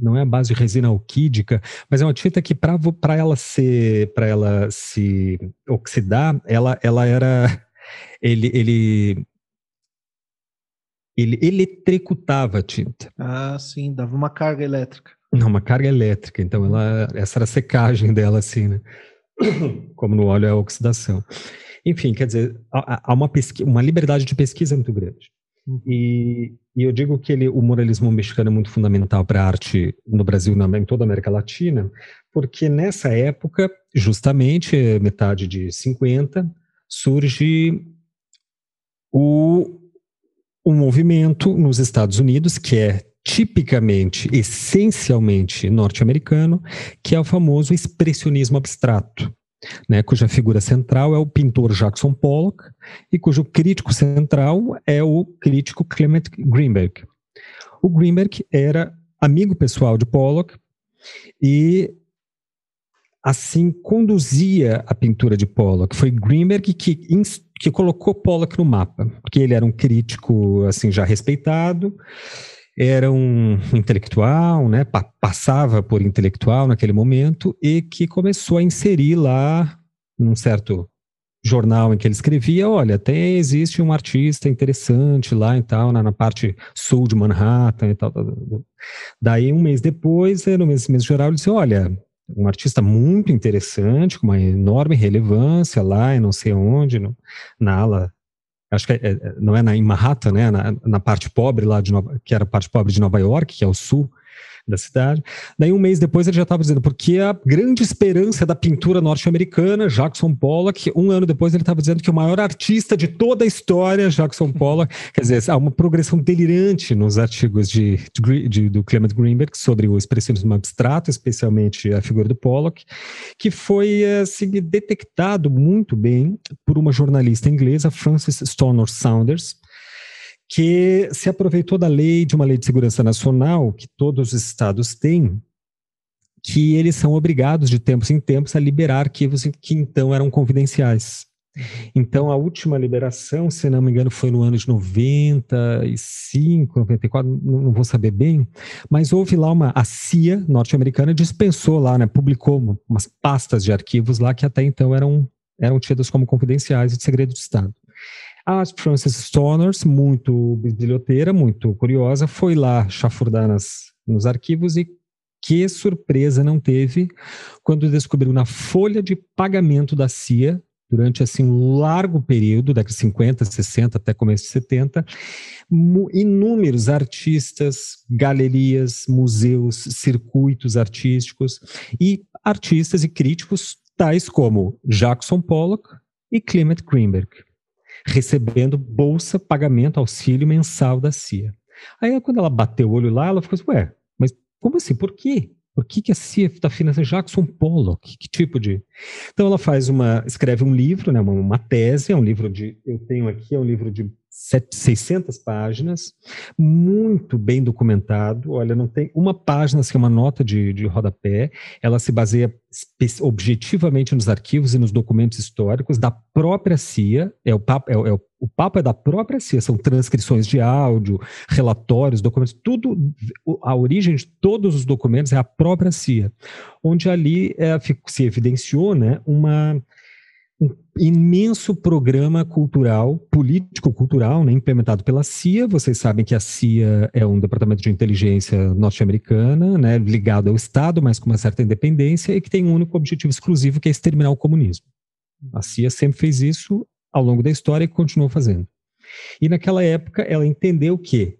não é a base de resina alquídica, mas é uma tinta que para ela ser, para ela se oxidar, ela, ela era, ele, ele ele eletricutava a tinta. Ah, sim, dava uma carga elétrica. Não, uma carga elétrica. Então, ela, essa era a secagem dela, assim, né? como no óleo é a oxidação. Enfim, quer dizer, há uma, uma liberdade de pesquisa muito grande. E, e, eu digo que ele, o moralismo mexicano é muito fundamental para a arte no Brasil, na, em toda a América Latina, porque nessa época, justamente, metade de 50, surge o, um movimento nos Estados Unidos que é tipicamente, essencialmente norte-americano, que é o famoso expressionismo abstrato, né, cuja figura central é o pintor Jackson Pollock e cujo crítico central é o crítico Clement Greenberg. O Greenberg era amigo pessoal de Pollock e assim conduzia a pintura de Pollock. Foi Greenberg que, que colocou Pollock no mapa, porque ele era um crítico assim já respeitado era um intelectual, né, passava por intelectual naquele momento e que começou a inserir lá num certo jornal em que ele escrevia, olha, tem, existe um artista interessante lá e tal, na, na parte sul de Manhattan e tal, tal. Daí, um mês depois, no mesmo mês geral, ele disse, olha, um artista muito interessante, com uma enorme relevância lá em não sei onde, no, na ala acho que é, é, não é na, em Manhattan, né, na, na, parte pobre lá de Nova, que era a parte pobre de Nova York, que é o sul, da cidade. Daí, um mês depois, ele já estava dizendo, porque a grande esperança da pintura norte-americana, Jackson Pollock, um ano depois, ele estava dizendo que o maior artista de toda a história, Jackson Pollock, quer dizer, há uma progressão delirante nos artigos de, de, de, do Clement Greenberg sobre o expressionismo abstrato, especialmente a figura do Pollock, que foi assim, detectado muito bem por uma jornalista inglesa, Frances Stoner Saunders, que se aproveitou da lei, de uma lei de segurança nacional, que todos os estados têm, que eles são obrigados de tempos em tempos a liberar arquivos que então eram confidenciais. Então, a última liberação, se não me engano, foi no ano de 95, 94, não vou saber bem, mas houve lá uma, a CIA norte-americana dispensou lá, né, publicou umas pastas de arquivos lá que até então eram, eram tidas como confidenciais e de segredo de Estado. A Frances Stoners, muito biblioteira, muito curiosa, foi lá chafurdar nas, nos arquivos e que surpresa não teve quando descobriu na folha de pagamento da CIA, durante assim um largo período, década de 50, 60 até começo de 70, inúmeros artistas, galerias, museus, circuitos artísticos e artistas e críticos tais como Jackson Pollock e Clement Greenberg recebendo bolsa, pagamento, auxílio mensal da CIA. Aí, quando ela bateu o olho lá, ela ficou assim, ué, mas como assim? Por quê? Por que, que a CIA está financiando Jackson Pollock? Que tipo de. Então ela faz uma. escreve um livro, né, uma, uma tese, é um livro de. Eu tenho aqui, é um livro de 600 páginas, muito bem documentado. Olha, não tem uma página que é uma nota de, de rodapé. Ela se baseia objetivamente nos arquivos e nos documentos históricos da própria CIA. É o papo, é, é, o papo é da própria CIA, são transcrições de áudio, relatórios, documentos, tudo. A origem de todos os documentos é a própria CIA, onde ali é, se evidenciou né, uma um imenso programa cultural, político-cultural, né, implementado pela CIA. Vocês sabem que a CIA é um departamento de inteligência norte-americana, né, ligado ao Estado, mas com uma certa independência, e que tem um único objetivo exclusivo, que é exterminar o comunismo. A CIA sempre fez isso ao longo da história e continuou fazendo. E naquela época ela entendeu que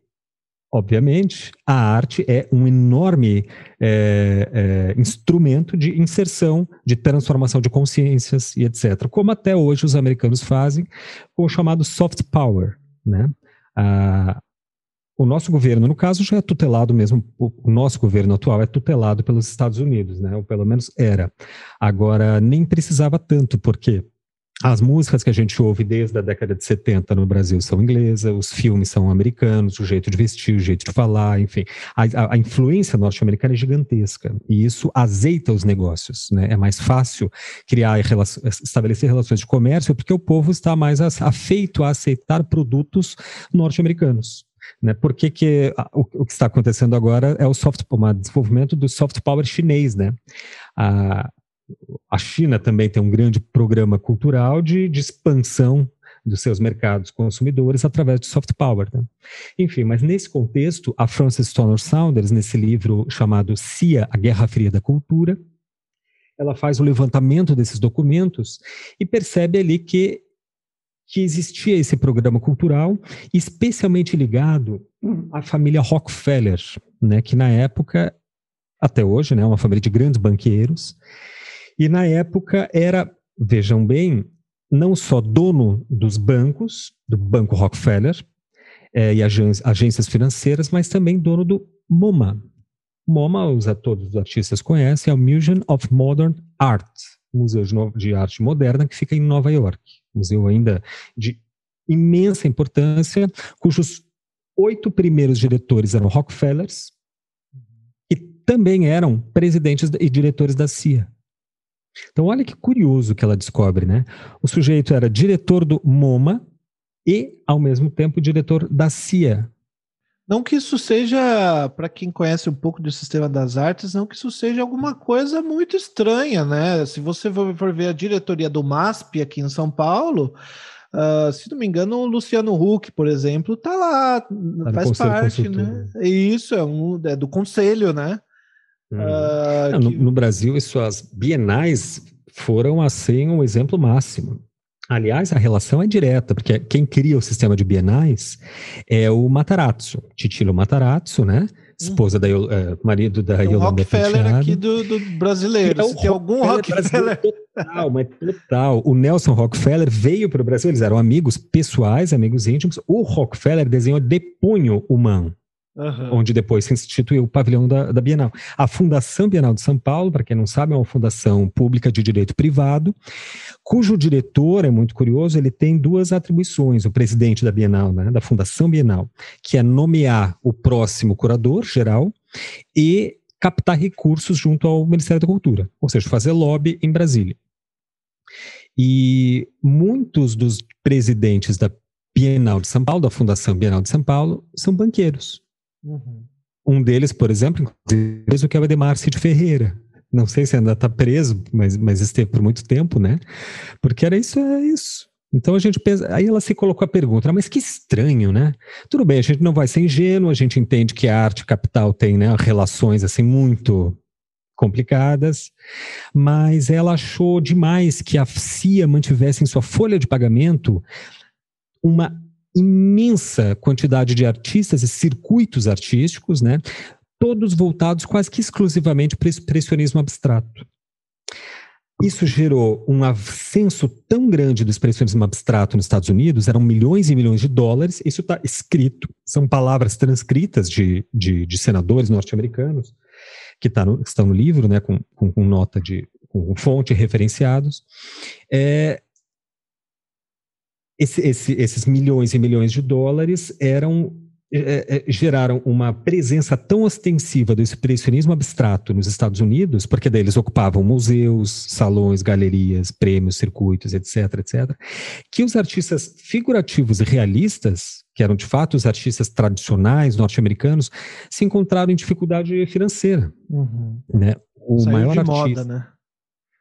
obviamente, a arte é um enorme é, é, instrumento de inserção, de transformação de consciências e etc. Como até hoje os americanos fazem com o chamado soft power. Né? Ah, o nosso governo, no caso, já é tutelado mesmo, o nosso governo atual é tutelado pelos Estados Unidos, né? ou pelo menos era. Agora, nem precisava tanto, porque as músicas que a gente ouve desde a década de 70 no Brasil são inglesas, os filmes são americanos, o jeito de vestir, o jeito de falar, enfim. A, a, influência norte-americana é gigantesca e isso azeita os negócios. Né? É mais fácil criar estabelecer relações de comércio porque o povo está mais afeito a aceitar produtos norte-americanos. Né? Por que, que o, o, que está acontecendo agora é o soft, o desenvolvimento do soft power chinês, né? A, a China também tem um grande programa cultural de, de expansão dos seus mercados consumidores através de soft power. Né? Enfim, mas nesse contexto, a Frances Stoner Saunders, nesse livro chamado CIA, a Guerra Fria da Cultura, ela faz o levantamento desses documentos e percebe ali que, que existia esse programa cultural, especialmente ligado à família Rockefeller, né, que na época, até hoje, né, é uma família de grandes banqueiros, e na época era, vejam bem, não só dono dos bancos, do Banco Rockefeller é, e agências financeiras, mas também dono do MoMA. MoMA, os todos os artistas conhecem, é o Museum of Modern Art, Museu de, Arte Moderna, que fica em Nova York. Museu ainda de imensa importância, cujos oito primeiros diretores eram Rockefellers e também eram presidentes e diretores da CIA. Então, olha que curioso que ela descobre, né? O sujeito era diretor do MoMA e, ao mesmo tempo, diretor da CIA. Não que isso seja, para quem conhece um pouco do sistema das artes, não que isso seja alguma coisa muito estranha, né? Se você for ver a diretoria do MASP aqui em São Paulo, uh, se não me engano, o Luciano Huck, por exemplo, tá lá, tá faz parte, né? Isso, é, um, é do conselho, né? Uh, no, que... no, Brasil, isso, as bienais foram assim um exemplo máximo. Aliás, a relação é direta, porque quem cria o sistema de bienais é o Matarazzo, Titilo Matarazzo, né? Esposa hum. da é, marido da Yolanda Rockefeller Penteado. aqui do, do brasileiro. É tem algum Rockefeller. Total, mas total. O Nelson Rockefeller veio para o Brasil, eles eram amigos pessoais, amigos íntimos. O Rockefeller desenhou de punho humano Uhum. onde depois se instituiu o pavilhão da, da, Bienal. A Fundação Bienal de São Paulo, para quem não sabe, é uma fundação pública de direito privado, cujo diretor, é muito curioso, ele tem duas atribuições, o presidente da Bienal, né, da Fundação Bienal, que é nomear o próximo curador geral e captar recursos junto ao Ministério da Cultura, ou seja, fazer lobby em Brasília. E muitos dos presidentes da Bienal de São Paulo, da Fundação Bienal de São Paulo, são banqueiros. Uhum. Um deles, por exemplo, inclusive, que é o Edemar Cid Ferreira. Não sei se ainda está preso, mas, mas esteve por muito tempo, né? Porque era isso, é isso. Então a gente pensa, aí ela se colocou a pergunta, ah, mas que estranho, né? Tudo bem, a gente não vai ser ingênuo, a gente entende que a arte capital tem né, relações assim muito complicadas, mas ela achou demais que a CIA mantivesse em sua folha de pagamento uma imensa quantidade de artistas e circuitos artísticos, né? Todos voltados quase que exclusivamente para o expressionismo abstrato. Isso gerou um ascenso tão grande do expressionismo abstrato nos Estados Unidos, eram milhões e milhões de dólares, isso está escrito, são palavras transcritas de, de, de senadores norte-americanos, que, tá no, que, estão no livro, né, com, com, com nota de com fonte referenciados. É, esse, esse, esses milhões e milhões de dólares eram é, é, geraram uma presença tão ostensiva do expressionismo abstrato nos Estados Unidos, porque daí eles ocupavam museus, salões, galerias, prêmios, circuitos, etc, etc, que os artistas figurativos e realistas, que eram de fato os artistas tradicionais norte-americanos, se encontraram em dificuldade financeira. Uhum. Né? O saiu maior de artista moda, né?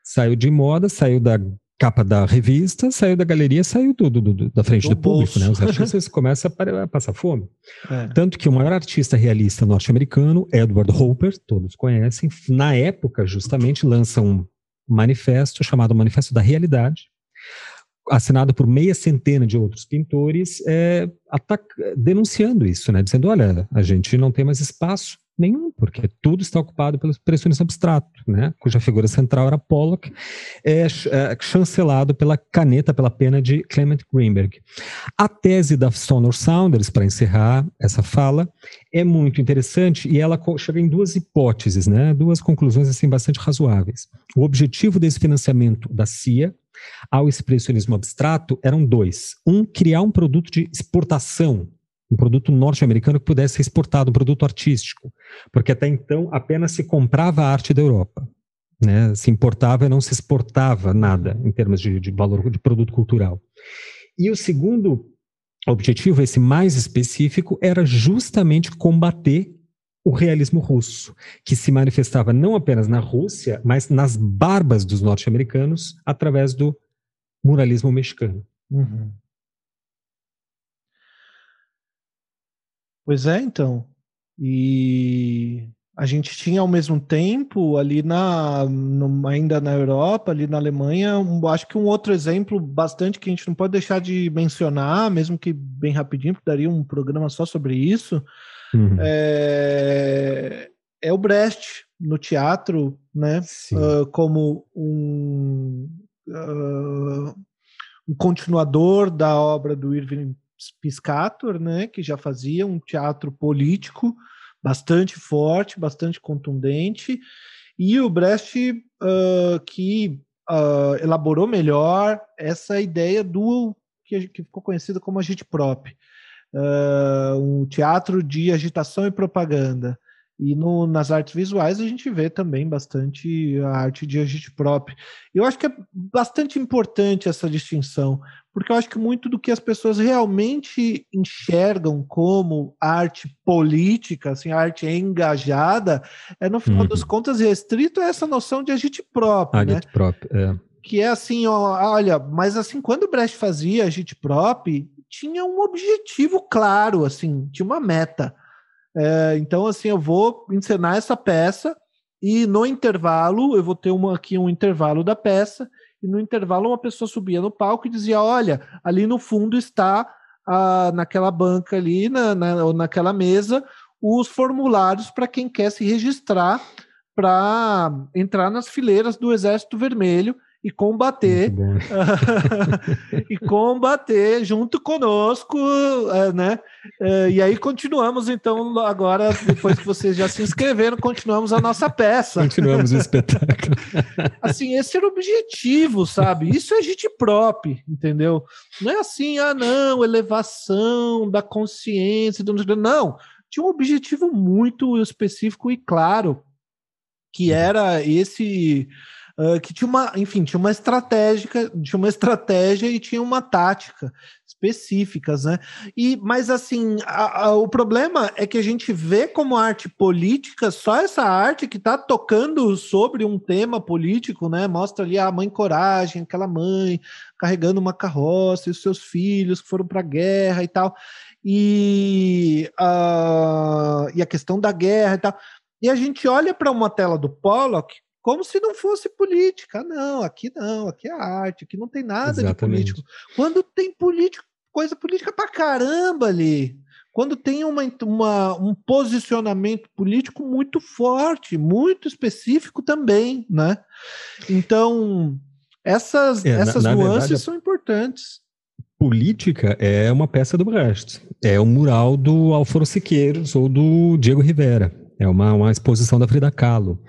saiu de moda, saiu da capa da revista, saiu da galeria, saiu do, do, do da frente do, do público, né? Os artistas começam a, passar fome. É. Tanto que o maior artista realista norte-americano, Edward Hopper, todos conhecem, na época justamente lança um manifesto chamado Manifesto da Realidade, assinado por meia centena de outros pintores, é, denunciando isso, né? dizendo, olha, a gente não tem mais espaço Nenhum, porque tudo está ocupado pelo expressionismo abstrato, né? cuja figura central era Pollock, é, é, chancelado pela caneta, pela pena de Clement Greenberg. A tese da Stoner Saunders, para encerrar essa fala, é muito interessante e ela chega em duas hipóteses, né? duas conclusões assim bastante razoáveis. O objetivo desse financiamento da CIA ao expressionismo abstrato eram dois. Um, criar um produto de exportação um produto norte-americano que pudesse ser exportado, um produto artístico, porque até então apenas se comprava a arte da Europa. Né? Se importava e não se exportava nada em termos de, de valor de produto cultural. E o segundo objetivo, esse mais específico, era justamente combater o realismo russo, que se manifestava não apenas na Rússia, mas nas barbas dos norte-americanos através do muralismo mexicano. Uhum. Pois é, então. E a gente tinha ao mesmo tempo ali na no, ainda na Europa, ali na Alemanha, um, acho que um outro exemplo bastante que a gente não pode deixar de mencionar, mesmo que bem rapidinho, porque daria um programa só sobre isso, uhum. é, é, o Brecht no teatro, né? Uh, como um, uh, um continuador da obra do Irving Piscator, né, que já fazia um teatro político bastante forte, bastante contundente, e o Brecht uh, que elaborou melhor essa ideia do que, que ficou conhecido como agitprop, uh, um teatro de agitação e propaganda. E no, nas artes visuais a gente vê também bastante a arte de agitprop. Eu acho que é bastante importante essa distinção, porque eu acho que muito do que as pessoas realmente enxergam como arte política, assim, arte engajada, é no final uhum. das contas restrito a essa noção de agitprop, né? Agitprop, é. Que é assim, ó, olha, mas assim, quando o Brecht fazia agitprop, tinha um objetivo claro, assim, tinha uma meta. É, então, assim, eu vou encenar essa peça e no intervalo, eu vou ter uma, aqui um intervalo da peça, e no intervalo uma pessoa subia no palco e dizia: Olha, ali no fundo está, a, naquela banca ali, na, na, ou naquela mesa, os formulários para quem quer se registrar para entrar nas fileiras do Exército Vermelho e combater e combater junto conosco, é, né? É, e aí continuamos então agora depois que vocês já se inscreveram, continuamos a nossa peça. Continuamos o espetáculo. assim, esse era o objetivo, sabe? Isso é gente própria, entendeu? Não é assim, ah não, elevação da consciência, do... não. Tinha um objetivo muito específico e claro, que era esse uh, que tinha uma, enfim, tinha uma estratégia, tinha uma estratégia e tinha uma tática específicas, né? E, mas assim, a, a, o problema é que a gente vê como arte política só essa arte que está tocando sobre um tema político, né? Mostra ali a mãe coragem, aquela mãe carregando uma carroça e os seus filhos que foram para a guerra e tal. E, uh, e a questão da guerra e tal. E a gente olha para uma tela do Pollock como se não fosse política. Não, aqui não, aqui é arte, aqui não tem nada Exatamente. de político. Quando tem político, coisa política pra caramba ali. Quando tem uma, uma, um posicionamento político muito forte, muito específico também, né? Então, essas, é, essas na, nuances na verdade, são importantes. Política é uma peça do Brecht. É o mural do Alfaro Siqueiros ou do Diego Rivera. É uma, uma exposição da Frida Kahlo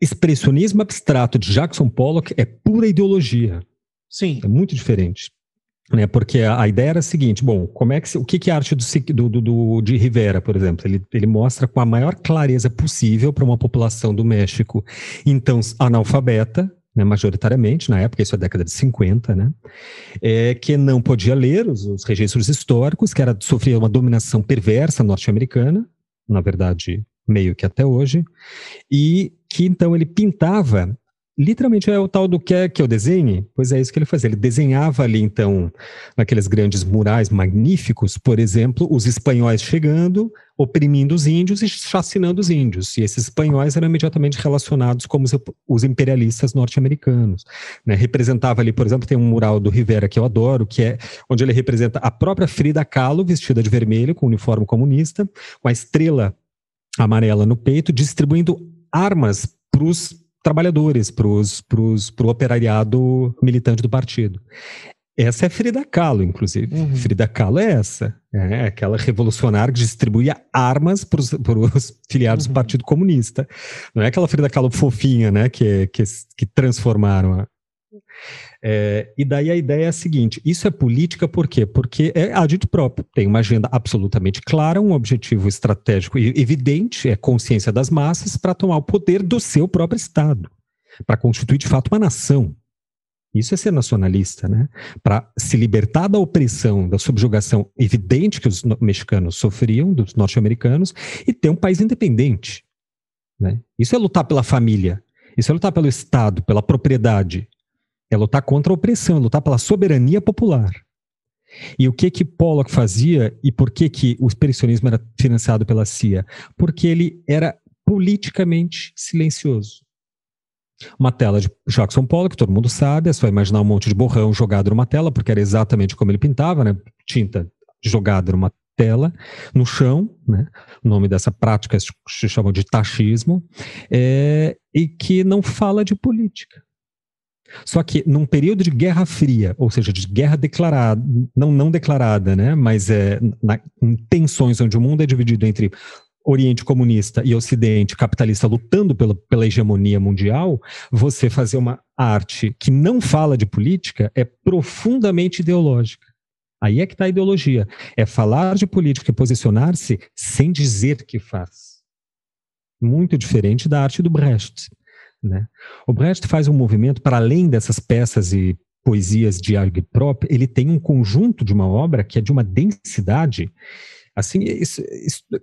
expressionismo abstrato de Jackson Pollock é pura ideologia. Sim. É muito diferente. Né, porque a, a ideia era a seguinte, bom, como é que o que, que é a arte do, do, do, de Rivera, por exemplo? Ele, ele mostra com a maior clareza possível para uma população do México, então, analfabeta, né, majoritariamente, na época, isso é a década de 50, né, é, que não podia ler os, os registros históricos, que era sofria uma dominação perversa norte-americana, na verdade, meio que até hoje, e que então ele pintava literalmente é o tal do quer que eu desenhe? Pois é isso que ele fazia. Ele desenhava ali, então, naqueles grandes murais magníficos, por exemplo, os espanhóis chegando, oprimindo os índios e chacinando os índios. E esses espanhóis eram imediatamente relacionados como os, imperialistas norte-americanos. Né? Representava ali, por exemplo, tem um mural do Rivera que eu adoro, que é onde ele representa a própria Frida Kahlo, vestida de vermelho, com uniforme comunista, com a estrela amarela no peito, distribuindo armas para os trabalhadores, para o operariado militante do partido. Essa é Frida Kahlo, inclusive. Uhum. Frida Kahlo é essa. É aquela revolucionária que distribuía armas para os filiados uhum. do Partido Comunista. Não é aquela Frida Kahlo fofinha, né, que, que, que transformaram. É, e daí a ideia é a seguinte: isso é política por quê? Porque é adito próprio, tem uma agenda absolutamente clara, um objetivo estratégico evidente, é consciência das massas para tomar o poder do seu próprio Estado, para constituir de fato uma nação. Isso é ser nacionalista, né? Para se libertar da opressão, da subjugação evidente que os mexicanos sofriam, dos norte-americanos, e ter um país independente. Né? Isso é lutar pela família, isso é lutar pelo Estado, pela propriedade. É lutar contra a opressão, é lutar pela soberania popular. E o que que Pollock fazia e por que que o expressionismo era financiado pela CIA? Porque ele era politicamente silencioso. Uma tela de Jackson Pollock, todo mundo sabe, é só imaginar um monte de borrão jogado numa tela, porque era exatamente como ele pintava, né? Tinta jogada numa tela, no chão, né? O nome dessa prática se chama de taxismo, é, e que não fala de política. Só que num período de Guerra Fria, ou seja, de guerra declarada, não, não declarada, né? Mas é, na, em tensões onde o mundo é dividido entre Oriente comunista e Ocidente capitalista lutando pela, pela hegemonia mundial, você fazer uma arte que não fala de política é profundamente ideológica. Aí é que está a ideologia. É falar de política e posicionar-se sem dizer que faz. Muito diferente da arte do Brecht. Né? O Brecht faz um movimento para além dessas peças e poesias de Agprop, ele tem um conjunto de uma obra que é de uma densidade assim,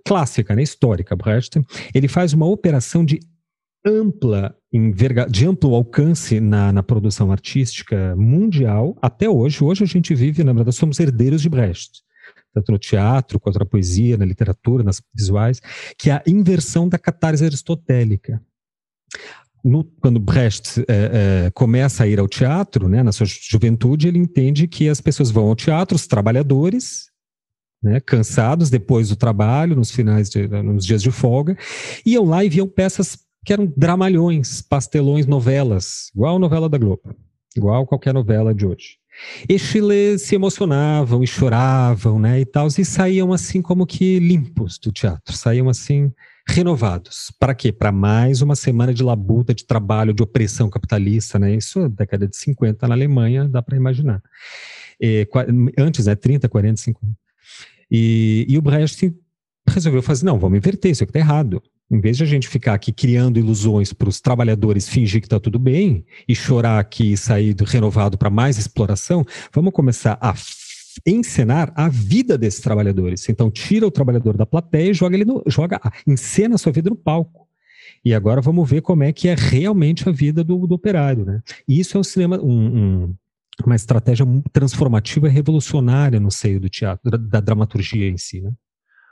clássica, né, histórica, Brecht, ele faz uma operação de ampla de amplo alcance na, na, produção artística mundial até hoje. Hoje a gente vive, na verdade, somos herdeiros de Brecht, tanto no teatro quanto na poesia, na literatura, nas visuais, que é a inversão da catarse aristotélica. No, quando Brecht é, é, começa a ir ao teatro, né, na sua juventude, ele entende que as pessoas vão ao teatro, os trabalhadores, né, cansados depois do trabalho, nos finais, de, nos dias de folga, iam lá e viam peças que eram dramalhões, pastelões, novelas, igual novela da Globo, igual qualquer novela de hoje. E Chile se emocionavam e choravam, né, e tal, e saíam assim como que limpos do teatro, saíam assim renovados. Para quê? Para mais uma semana de labuta, de trabalho, de opressão capitalista, né? Isso é década de 50 na Alemanha, dá para imaginar. E, antes, né, 30, 40, 50. E, e o Brecht resolveu fazer, não, vamos inverter, isso aqui está errado. Em vez de a gente ficar aqui criando ilusões para os trabalhadores fingir que está tudo bem e chorar aqui e sair renovado para mais exploração, vamos começar a encenar a vida desses trabalhadores. Então, tira o trabalhador da plateia e joga ele no, joga, encena a sua vida no palco. E agora vamos ver como é que é realmente a vida do, do operário, né? E isso é um cinema, um, um, uma estratégia transformativa e revolucionária no seio do teatro, da, da dramaturgia em si, né?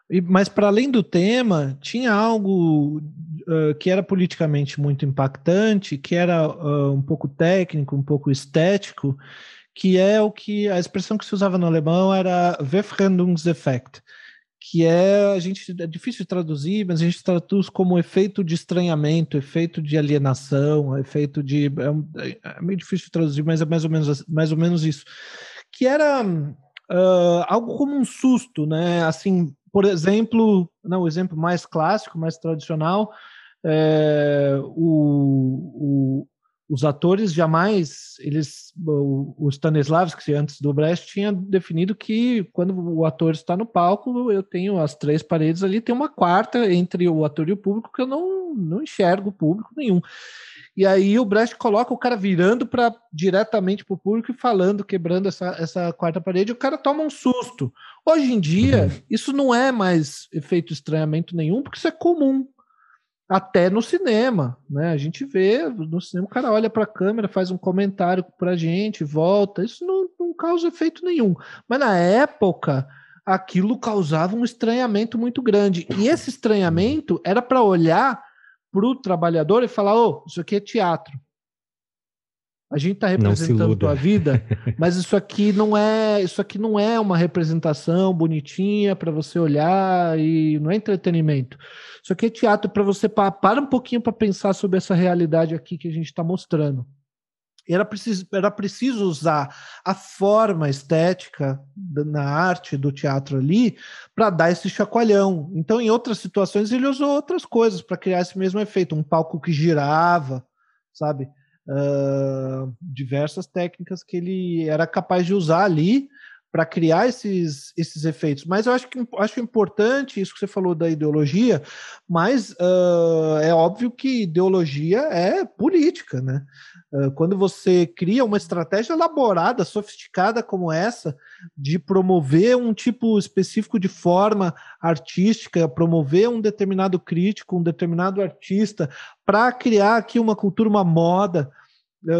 E, mas para além do tema, tinha algo uh, que era politicamente muito impactante, que era uh, um pouco técnico, um pouco estético, que é o que a expressão que se usava no alemão era Befremdungseffekt, que é a gente é difícil de traduzir, mas a gente traduz como efeito de estranhamento, efeito de alienação, efeito de é, é meio difícil de traduzir, mas é mais ou menos mais ou menos isso, que era uh, algo como um susto, né? Assim, por exemplo, não, o exemplo mais clássico, mais tradicional, é, o, o os atores jamais eles o, Stanislavski antes do Brecht tinha definido que quando o ator está no palco eu tenho as três paredes ali tem uma quarta entre o ator e o público que eu não não enxergo público nenhum. E aí o Brecht coloca o cara virando para diretamente para o público e falando quebrando essa, essa quarta parede o cara toma um susto. Hoje em dia isso não é mais efeito estranhamento nenhum porque isso é comum até no cinema, né? A gente vê no cinema, o cara olha para a câmera, faz um comentário para a gente, volta. Isso não, não causa efeito nenhum. Mas na época, aquilo causava um estranhamento muito grande. E esse estranhamento era para olhar para o trabalhador e falar: oh, isso aqui é teatro. A gente está representando a vida, mas isso aqui não é, isso aqui não é uma representação bonitinha para você olhar e não é entretenimento. Isso aqui é teatro para você para, para um pouquinho para pensar sobre essa realidade aqui que a gente está mostrando. Era preciso, era preciso usar a forma estética na arte do teatro ali para dar esse chacoalhão. Então, em outras situações, ele usou outras coisas para criar esse mesmo efeito. Um palco que girava, sabe? uh, diversas técnicas que ele era capaz de usar ali para criar esses, esses efeitos. Mas eu acho que acho importante isso que você falou da ideologia, mas uh, é óbvio que ideologia é política, né? Uh, quando você cria uma estratégia elaborada, sofisticada como essa, de promover um tipo específico de forma artística, promover um determinado crítico, um determinado artista, para criar aqui uma cultura, uma moda,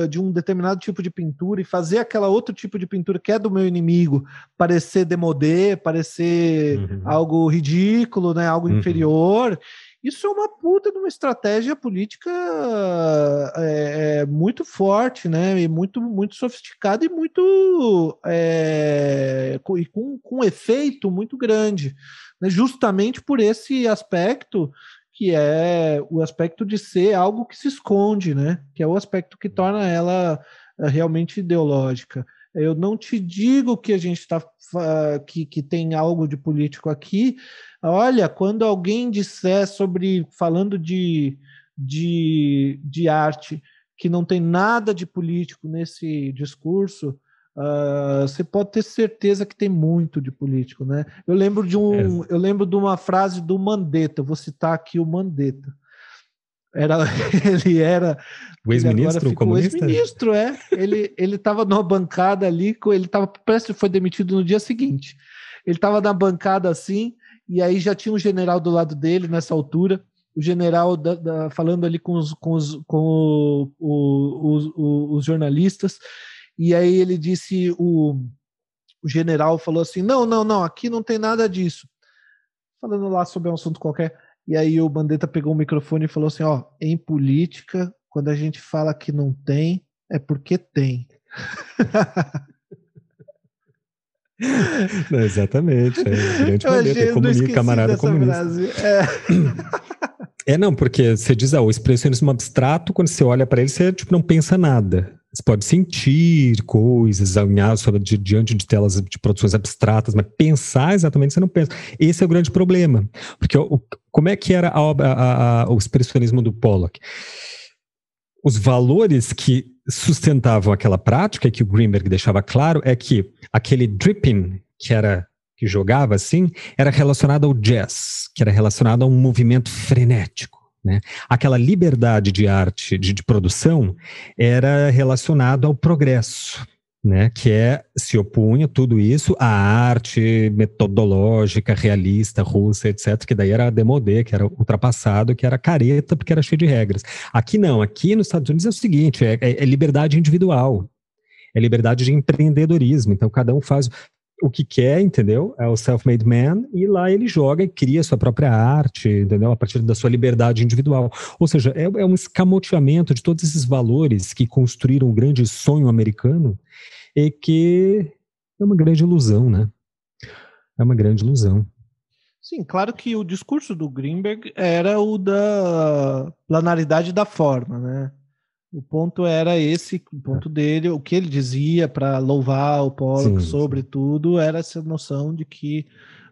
de um determinado tipo de pintura e fazer aquela outro tipo de pintura que é do meu inimigo parecer demodê, parecer uhum. algo ridículo, né, algo uhum. inferior. Isso é uma puta de uma estratégia política é, é, muito forte, né? E muito, muito sofisticada e muito é, com, com, com um efeito muito grande. Né? Justamente por esse aspecto que é o aspecto de ser algo que se esconde, né? Que é o aspecto que torna ela eh, realmente ideológica. Eu não te digo que a gente está que, que tem algo de político aqui. Olha, quando alguém disser sobre falando de, de, de arte que não tem nada de político nesse discurso, Uh, você pode ter certeza que tem muito de político, né? Eu lembro de um, é. eu lembro de uma frase do Mandetta. Vou citar aqui o Mandetta. Era, ele era o ex-ministro, comunista. Ex-ministro, é. Ele ele estava numa bancada ali, ele estava prestes foi demitido no dia seguinte. Ele estava na bancada assim e aí já tinha um general do lado dele nessa altura. O general da, da, falando ali com os, com os, com o, o, os, os jornalistas e aí ele disse, o, o general falou assim: não, não, não, aqui não tem nada disso. Falando lá sobre um assunto qualquer. E aí o Bandeta pegou o microfone e falou assim: ó, em política, quando a gente fala que não tem, é porque tem. Não, exatamente. É, grande comunica, camarada comunista. É. é, não, porque você diz, ah, o expressionismo abstrato, quando você olha para ele, você tipo, não pensa nada. Você pode sentir coisas, alinhar sobre, diante de telas de produções abstratas, mas pensar exatamente você não pensa. Esse é o grande problema. Porque o, como é que era a obra, a, a, o expressionismo do Pollock? Os valores que sustentavam aquela prática, que o Greenberg deixava claro, é que aquele dripping, que era que jogava assim, era relacionado ao jazz, que era relacionado a um movimento frenético né? Aquela liberdade de arte, de, de produção, era relacionado ao progresso. Né, que é se opunha tudo isso à arte metodológica, realista, russa, etc., que daí era demodê, que era ultrapassado, que era careta, porque era cheio de regras. Aqui não, aqui nos Estados Unidos é o seguinte: é, é, é liberdade individual, é liberdade de empreendedorismo. Então, cada um faz o que quer, entendeu? É o self-made man, e lá ele joga e cria sua própria arte, entendeu? A partir da sua liberdade individual. Ou seja, é, é um escamoteamento de todos esses valores que construíram o grande sonho americano e que é uma grande ilusão, né? É uma grande ilusão. Sim, claro que o discurso do Greenberg era o da planaridade da forma, né? O ponto era esse, o ponto dele, o que ele dizia para louvar o Pollock sobre tudo era essa noção de que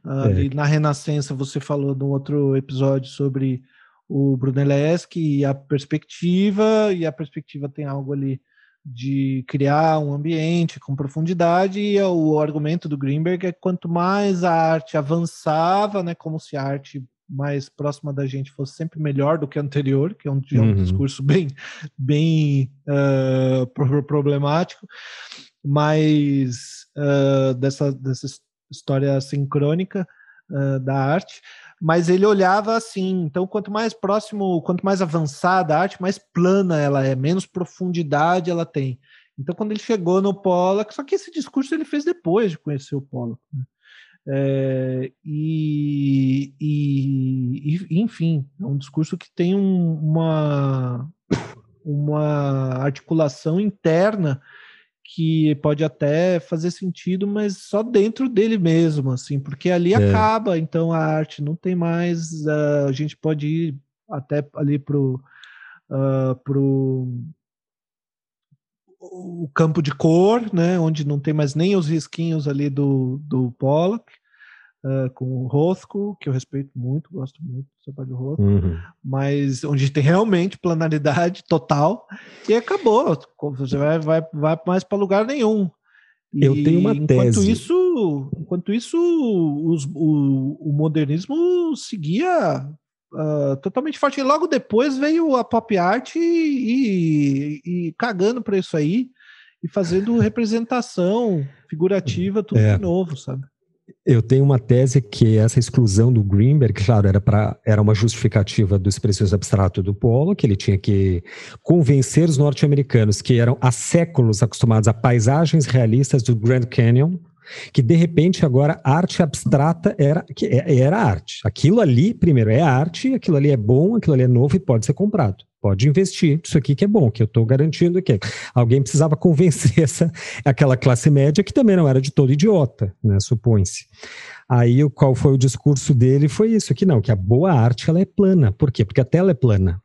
uh, é. na Renascença você falou num outro episódio sobre o Brunelleschi e a perspectiva, e a perspectiva tem algo ali de criar um ambiente com profundidade, e o argumento do Greenberg é que quanto mais a arte avançava, né, como se a arte mais próxima da gente fosse sempre melhor do que a anterior, que é um, é um uhum. discurso bem, bem uh, problemático, mas uh, dessa, dessa história sincrônica uh, da arte, mas ele olhava assim. Então, quanto mais próximo, quanto mais avançada a arte, mais plana ela é, menos profundidade ela tem. Então, quando ele chegou no Pollock, só que esse discurso ele fez depois de conhecer o Pollock. Né? É, e, e, e, enfim, é um discurso que tem um, uma, uma articulação interna que pode até fazer sentido, mas só dentro dele mesmo, assim, porque ali é. acaba, então a arte não tem mais, a gente pode ir até ali pro, uh, pro o campo de cor, né, onde não tem mais nem os risquinhos ali do, do Pollock, uh, com o Rothko, que eu respeito muito, gosto muito do trabalho do Rothko, uhum. mas onde tem realmente planaridade total, e acabou, você vai, vai, vai mais para lugar nenhum. E, eu tenho uma enquanto tese. Isso, enquanto isso, os, o, o modernismo seguia Uh, totalmente forte. E logo depois veio a pop art e, e, e cagando para isso aí e fazendo representação figurativa, tudo é. de novo, sabe? Eu tenho uma tese que essa exclusão do Greenberg, claro, era, pra, era uma justificativa do expressionismo abstrato do Polo, que ele tinha que convencer os norte-americanos que eram há séculos acostumados a paisagens realistas do Grand Canyon, que de repente agora arte abstrata era, é, era arte. Aquilo ali, primeiro, é arte, aquilo ali é bom, aquilo ali é novo e pode ser comprado pode investir isso aqui que é bom, que eu estou garantindo que alguém precisava convencer essa, aquela classe média que também não era de todo idiota, né, supõe-se. Aí qual foi o discurso dele? Foi isso, que não, que a boa arte ela é plana. Por quê? Porque a tela é plana.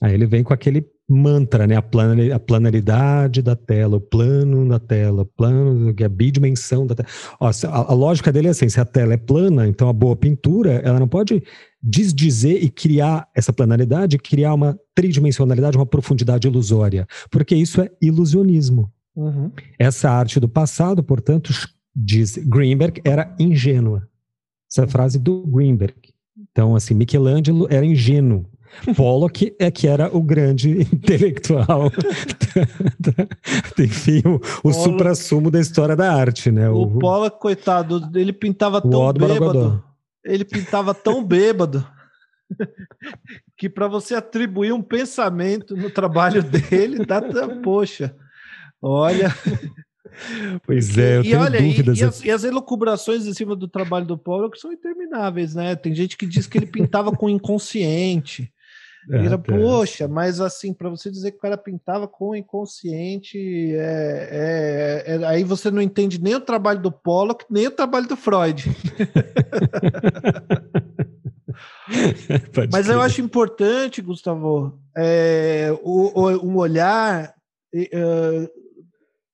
Aí ele vem com aquele mantra, né? A, plana, a planaridade da tela, o plano da tela, o plano, a bidimensão da tela. Ó, a, a, lógica dele é assim: se a tela é plana, então a boa pintura ela não pode desdizer e criar essa planaridade, criar uma tridimensionalidade, uma profundidade ilusória, porque isso é ilusionismo. Uhum. Essa arte do passado, portanto, diz Greenberg, era ingênua. Essa frase do Greenberg. Então, assim, Michelangelo era ingênuo. Pollock é que era o grande intelectual, enfim, o, o supra-sumo da história da arte, né? O, o Pollock, coitado, ele pintava tão bêbado, ele pintava tão bêbado que para você atribuir um pensamento no trabalho dele, dá, poxa, olha. Pois é, eu e, tenho olha, dúvidas. E, e, as, e, as, elucubrações em cima do trabalho do Pollock são intermináveis, né? Tem gente que diz que ele pintava com inconsciente. É, Era, poxa, mas assim, para você dizer que o cara pintava com o inconsciente, é, é, é, aí você não entende nem o trabalho do Pollock, nem o trabalho do Freud. mas eu acho importante, Gustavo, é, o, o, um olhar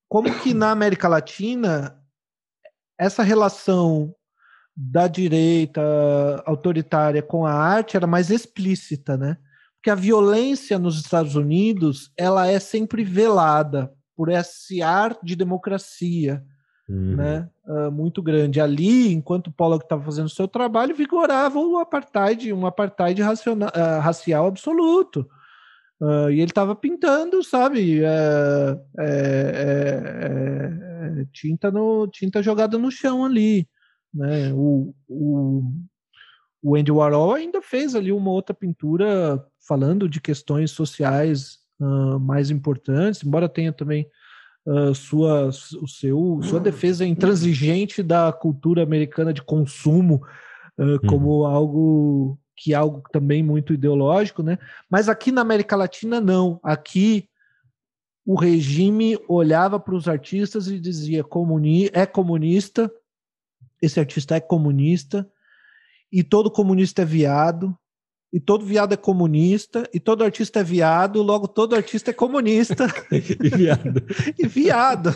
como que na América Latina essa relação da direita autoritária com a arte era mais explícita, né? Que a violência nos Estados Unidos ela é sempre velada por esse ar de democracia, uhum. né? Uh, muito grande. Ali, enquanto o Pollock estava fazendo o seu trabalho, vigorava o apartheid, um apartheid raciona, uh, racial absoluto. Uh, e ele estava pintando, sabe, é, é, é, tinta, no, tinta jogada no chão ali. Né? O, o, o Andy Warhol ainda fez ali uma outra pintura falando de questões sociais uh, mais importantes, embora tenha também uh, sua, o seu, sua defesa intransigente da cultura americana de consumo uh, como uhum. algo que é algo também muito ideológico, né? Mas aqui na América Latina não. Aqui o regime olhava para os artistas e dizia comuni é comunista, esse artista é comunista e todo comunista é viado e todo viado é comunista, e todo artista é viado, logo todo artista é comunista. e viado. e viado.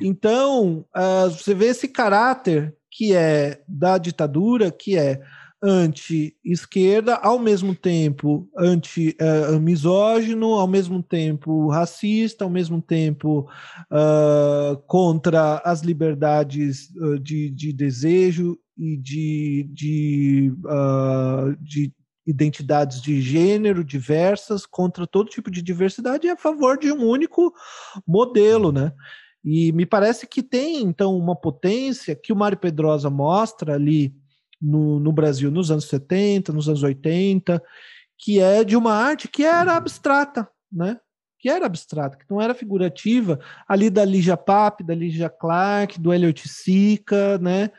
então, uh, você vê esse caráter que é da ditadura, que é anti-esquerda, ao mesmo tempo anti-misógino, uh, ao mesmo tempo racista, ao mesmo tempo uh, contra as liberdades uh, de, de desejo e de, de, uh, de identidades de gênero diversas contra todo tipo de diversidade e a favor de um único modelo, né? E me parece que tem, então, uma potência que o Mário Pedrosa mostra ali no, no Brasil nos anos 70, nos anos 80, que é de uma arte que era abstrata, né? Que era abstrata, que não era figurativa, ali da Ligia Pape, da Ligia Clark, do Elliot Sica, né?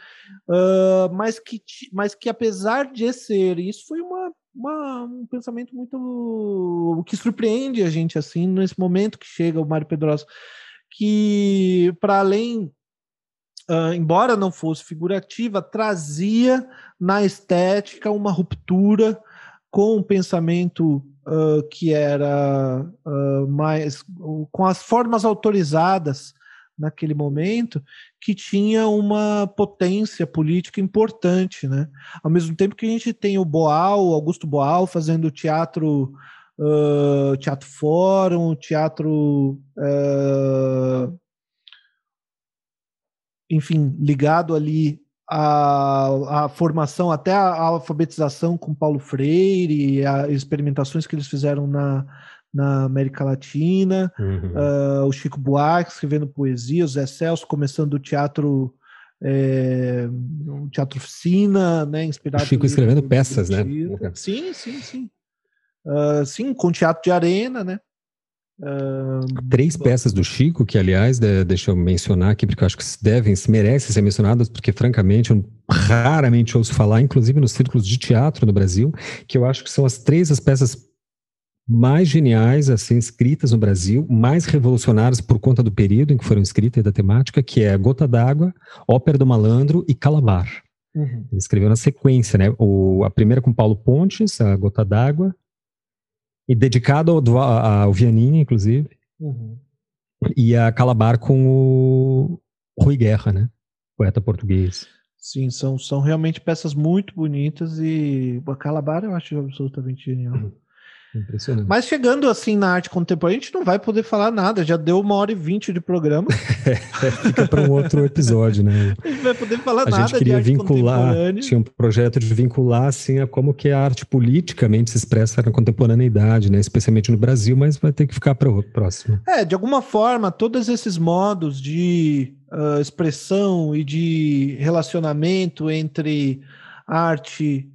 Uh, mas, que, mas que apesar de ser, isso foi uma, uma, um pensamento muito que surpreende a gente assim nesse momento que chega o Mário Pedrosa, que para além Uh, embora não fosse figurativa, trazia na estética uma ruptura com o pensamento uh, que era uh, mais com as formas autorizadas naquele momento que tinha uma potência política importante, né? Ao mesmo tempo que a gente tem o Boal, Augusto Boal fazendo teatro uh, teatro fórum, teatro enfim, ligado ali à, à formação, até a, a, alfabetização com Paulo Freire, as experimentações que eles fizeram na, na América Latina, uhum. uh, o Chico Buarque escrevendo poesia, o Zé Celso começando o teatro é, um teatro oficina, né, inspirado. O Chico escrevendo peças, né? Sim, sim, sim. Uh, sim, com teatro de arena, né? Três peças do Chico, que aliás, de, deixa eu mencionar aqui, porque eu acho que devem, merecem ser mencionadas, porque francamente eu raramente ouço falar, inclusive nos círculos de teatro no Brasil, que eu acho que são as três as peças mais geniais, assim, escritas no Brasil, mais revolucionárias por conta do período em que foram escritas e da temática, que é Gota d'Água, Ópera do Malandro e Calabar. Uhum. Ele escreveu na sequência, né? O, a primeira com Paulo Pontes, a Gota d'Água, e dedicado ao, ao Vianinha, inclusive. Uhum. E a Calabar com o Rui Guerra, né? Poeta português. Sim, são, são realmente peças muito bonitas e a Calabar eu acho absolutamente genial. Uhum. Impressionante. Mas chegando assim na arte contemporânea, a gente não vai poder falar nada. Já deu uma hora e vinte de programa. Fica para um outro episódio, né? A gente não vai poder falar a nada. A gente queria vincular, tinha um projeto de vincular assim a como que a arte politicamente se expressa na contemporaneidade, né? Especialmente no Brasil, mas vai ter que ficar para o próximo. É, de alguma forma, todos esses modos de uh, expressão e de relacionamento entre arte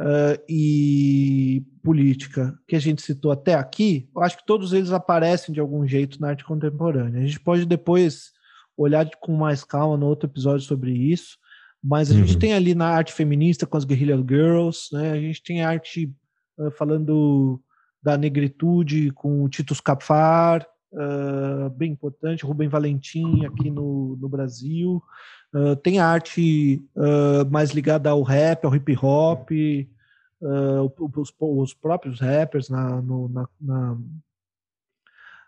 uh, e política que a gente citou até aqui, eu acho que todos eles aparecem de algum jeito na arte contemporânea. A gente pode depois olhar com mais calma no outro episódio sobre isso, mas a uhum. gente tem ali na arte feminista com as Guerrilla Girls, né? A gente tem arte uh, falando da negritude com o Titus Capar, uh, bem importante, Rubem Valentim aqui no, no Brasil. Uh, tem arte mais ligada ao rap, ao hip hop, uh, os, os, próprios rappers na, no, na, na,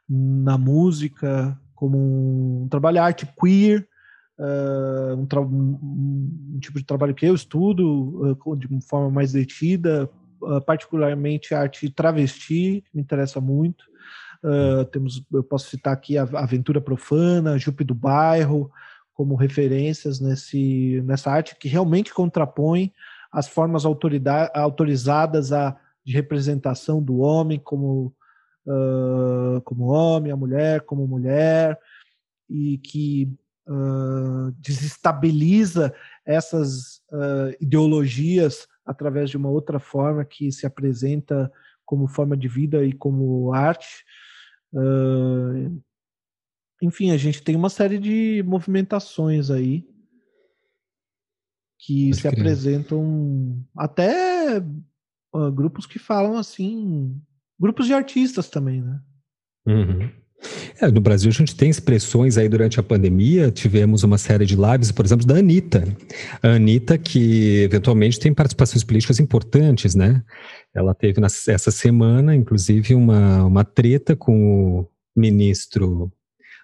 na, música, como um, trabalho de arte queer, uh, um, um, um, tipo de trabalho que eu estudo uh, de uma forma mais detida, particularmente arte travesti, me interessa muito. temos, eu posso citar aqui a Aventura Profana, Jupe do Bairro, como referências nesse, nessa arte que realmente contrapõe as formas autorizadas a, de representação do homem como, uh, como homem, a mulher como mulher, e que uh, desestabiliza essas uh, ideologias através de uma outra forma que se apresenta como forma de vida e como arte. Enfim, a gente tem uma série de movimentações aí que Pode se crer. apresentam até uh, grupos que falam assim, grupos de artistas também, né? Uhum. É, no Brasil a gente tem expressões aí durante a pandemia, tivemos uma série de lives, por exemplo, da Anitta. A Anitta, que eventualmente tem participações políticas importantes, né? Ela teve nessa, essa semana, inclusive, uma, uma treta com o ministro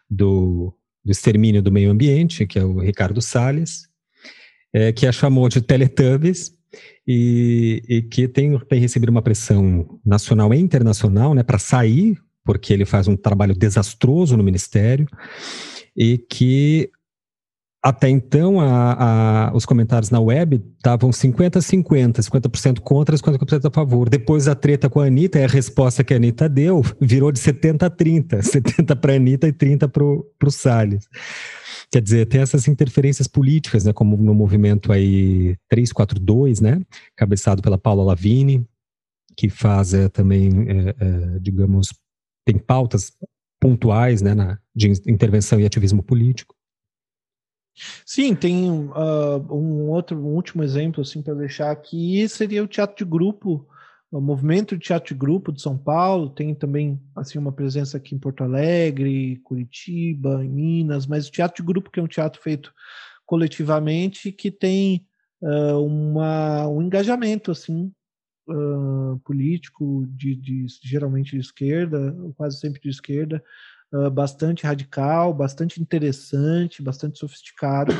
do, do Extermínio do Meio Ambiente, que é o Ricardo Salles, é, que a chamou de Teletubbies e, e que tem, tem recebido uma pressão nacional e internacional né, para sair, porque ele faz um trabalho desastroso no ministério e que até então a, a, os comentários na web estavam 50-50, 50%, contra, 50% a favor. Depois da treta com a Anitta, a resposta que a Anitta deu virou de 70 a 30, 70 para a Anitta e 30 para o Salles. Quer dizer, tem essas interferências políticas, né, como no movimento aí 342, né, cabeçado pela Paula Lavini, que faz é, também, é, é, digamos, tem pautas pontuais, né, na, de intervenção e ativismo político. Sim, tem uh, um outro, um último exemplo assim para deixar aqui seria o teatro de grupo, o movimento de teatro de grupo de São Paulo. Tem também assim uma presença aqui em Porto Alegre, Curitiba, em Minas, mas o teatro de grupo que é um teatro feito coletivamente que tem uh, uma, um engajamento assim uh, político de, de, geralmente de esquerda, quase sempre de esquerda, uh, bastante radical, bastante interessante, bastante sofisticado.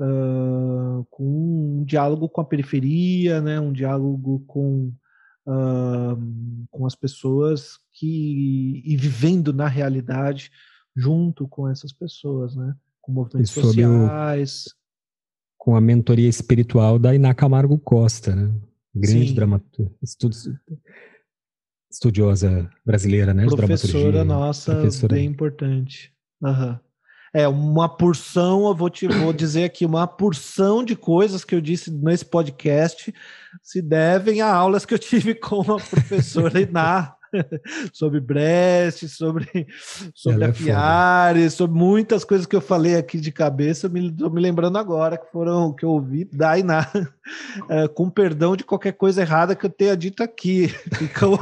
Uh, com um diálogo com a periferia, né, um diálogo com, uh, com as pessoas que e vivendo na realidade junto com essas pessoas, né, com movimentos sociais. O, com a mentoria espiritual da Iná Camargo Costa, né? Grande dramaturga, estudiosa brasileira, né? Professora nossa, Professora. bem importante. Uhum. É, uma porção, eu vou te vou dizer aqui, uma porção de coisas que eu disse nesse podcast se devem a aulas que eu tive com a professora Iná. sobre Brest, sobre, sobre a Fiare, sobre muitas coisas que eu falei aqui de cabeça, estou me, me lembrando agora que foram que eu ouvi da Iná, é, com perdão de qualquer coisa errada que eu tenha dito aqui. Ficou...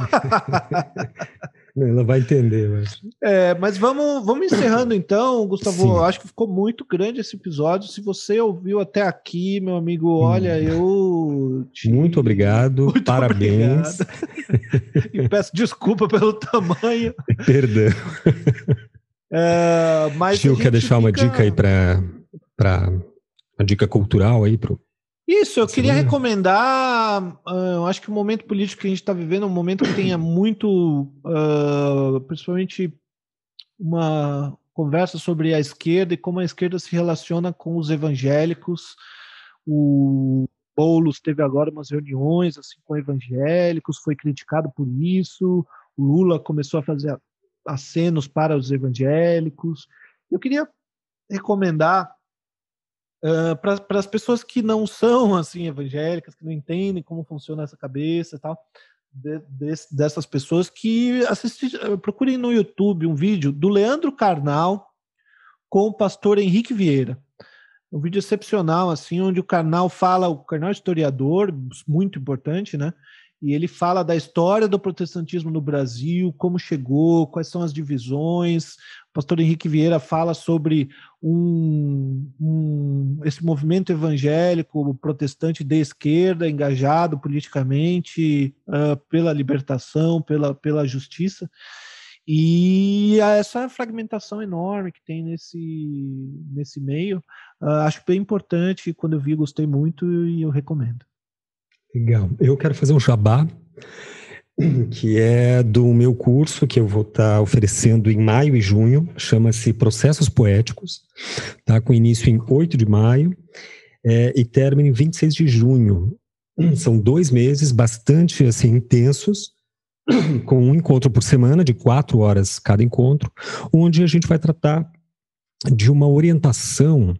Ela vai entender, mas. É, mas vamos, vamos encerrando então, Gustavo. Sim. Acho que ficou muito grande esse episódio. Se você ouviu até aqui, meu amigo, olha, hum. eu. Te... Muito obrigado, muito parabéns. Obrigado. e peço desculpa pelo tamanho. Perdão. É, mas Gil, quer deixar fica... uma dica aí para uma dica cultural aí pro isso, eu queria recomendar. Uh, eu acho que o momento político que a gente está vivendo é um momento que tenha muito, uh, principalmente, uma conversa sobre a esquerda e como a esquerda se relaciona com os evangélicos. O Boulos teve agora umas reuniões assim com evangélicos, foi criticado por isso. O Lula começou a fazer acenos para os evangélicos. Eu queria recomendar Uh, para as pessoas que não são assim evangélicas, que não entendem como funciona essa cabeça e tal, de, de, dessas pessoas que assistem, procurem no YouTube um vídeo do Leandro Carnal com o pastor Henrique Vieira. Um vídeo excepcional, assim, onde o Carnal fala, o Carnal é historiador, muito importante, né? E ele fala da história do protestantismo no Brasil, como chegou, quais são as divisões. O pastor Henrique Vieira fala sobre um, um, esse movimento evangélico protestante de esquerda, engajado politicamente uh, pela libertação, pela, pela justiça. E essa fragmentação enorme que tem nesse, nesse meio, uh, acho bem importante. Quando eu vi, gostei muito e eu recomendo. Legal. Eu quero fazer um jabá, que é do meu curso que eu vou estar tá oferecendo em maio e junho, chama-se Processos Poéticos, tá? com início em 8 de maio é, e término em 26 de junho. São dois meses bastante assim, intensos, com um encontro por semana, de quatro horas cada encontro, onde a gente vai tratar de uma orientação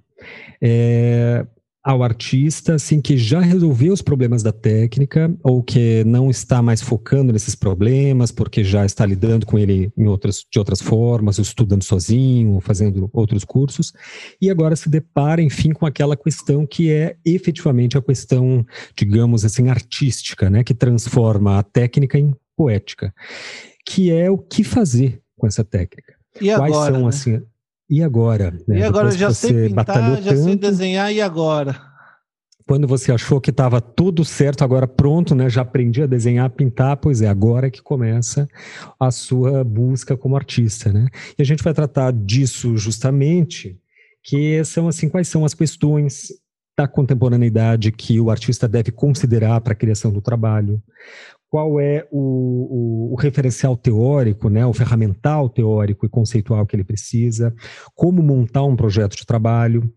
é, ao artista, assim, que já resolveu os problemas da técnica ou que não está mais focando nesses problemas porque já está lidando com ele em outras, de outras formas, estudando sozinho, fazendo outros cursos, e agora se depara, enfim, com aquela questão que é efetivamente a questão, digamos assim, artística, né, que transforma a técnica em poética, que é o que fazer com essa técnica. E agora, Quais são, né? assim, e agora? Né? E agora já sei pintar, já tanto, sei desenhar, e agora? Quando você achou que estava tudo certo, agora pronto, né? Já aprendi a desenhar, a pintar, pois é, agora é que começa a sua busca como artista, né? E a gente vai tratar disso justamente, que são assim, quais são as questões da contemporaneidade que o artista deve considerar para a criação do trabalho, qual é o, o, o, referencial teórico, né, o ferramental teórico e conceitual que ele precisa, como montar um projeto de trabalho,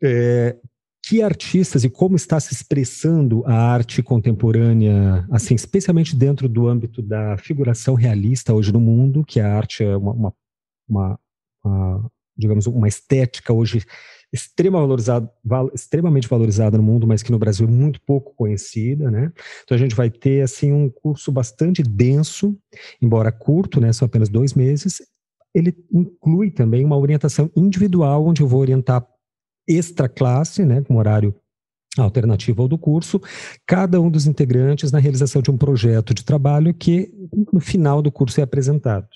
é, que artistas e como está se expressando a arte contemporânea, assim, especialmente dentro do âmbito da figuração realista hoje no mundo, que a arte é uma, uma, uma, uma digamos, uma estética hoje extrema valorizado, val, extremamente valorizada no mundo, mas que no Brasil é muito pouco conhecida, né? Então a gente vai ter assim um curso bastante denso, embora curto, né? São apenas dois meses. Ele inclui também uma orientação individual, onde eu vou orientar extra classe, né? Com horário alternativo ao do curso, cada um dos integrantes na realização de um projeto de trabalho que no final do curso é apresentado.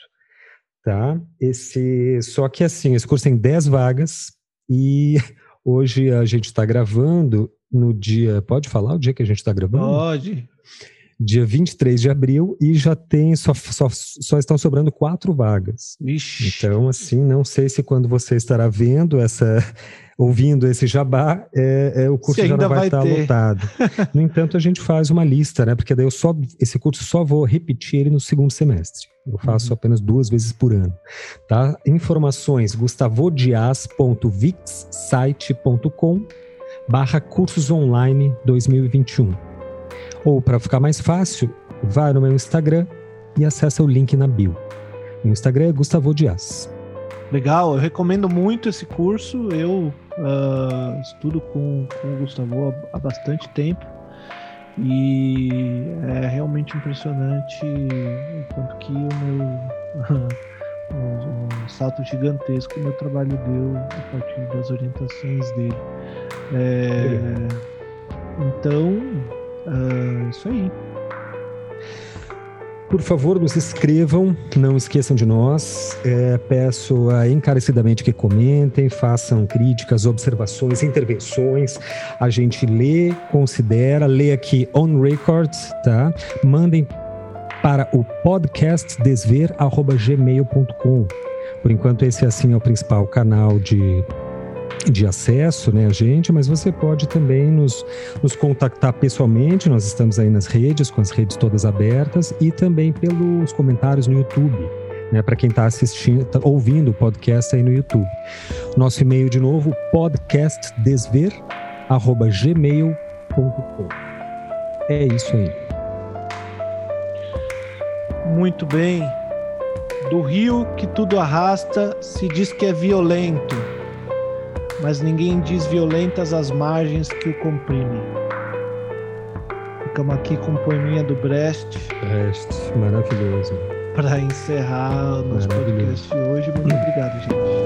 Tá? Esse, só que assim, esse curso tem 10 vagas, e hoje a gente está gravando no dia. Pode falar o dia que a gente está gravando? Pode. Dia 23 de abril e já tem. Só, só, só estão sobrando quatro vagas. Ixi. Então, assim, não sei se quando você estará vendo essa, ouvindo esse jabá, é, é o curso já não vai, vai estar ter. lotado. No entanto, a gente faz uma lista, né? Porque daí eu só esse curso só vou repetir ele no segundo semestre. Eu faço uhum. apenas duas vezes por ano. Tá? Informações gustavodias.vixsite.com barra cursos online 2021. Ou para ficar mais fácil, vá no meu Instagram e acessa o link na bio. Meu Instagram é Gustavo Dias. Legal, eu recomendo muito esse curso. Eu uh, estudo com, com o Gustavo há, há bastante tempo e é realmente impressionante o quanto que o meu um, salto gigantesco meu trabalho deu a partir das orientações dele. É, então, uh, isso aí. Por favor, nos escrevam, não esqueçam de nós. É, peço encarecidamente que comentem, façam críticas, observações, intervenções. A gente lê, considera, lê aqui on record, tá? Mandem para o podcastdesver@gmail.com. Por enquanto, esse assim é o principal canal de de acesso né, a gente, mas você pode também nos, nos contactar pessoalmente. Nós estamos aí nas redes, com as redes todas abertas, e também pelos comentários no YouTube. Né, para quem está assistindo, tá ouvindo o podcast aí no YouTube. Nosso e-mail de novo, podcastdesver@gmail.com. É isso aí. Muito bem. Do rio que tudo arrasta, se diz que é violento mas ninguém diz violentas as margens que o comprimem. Ficamos aqui com o poeminha do Brecht. Brecht, maravilhoso. Para encerrar o nosso podcast de hoje. Muito obrigado, gente.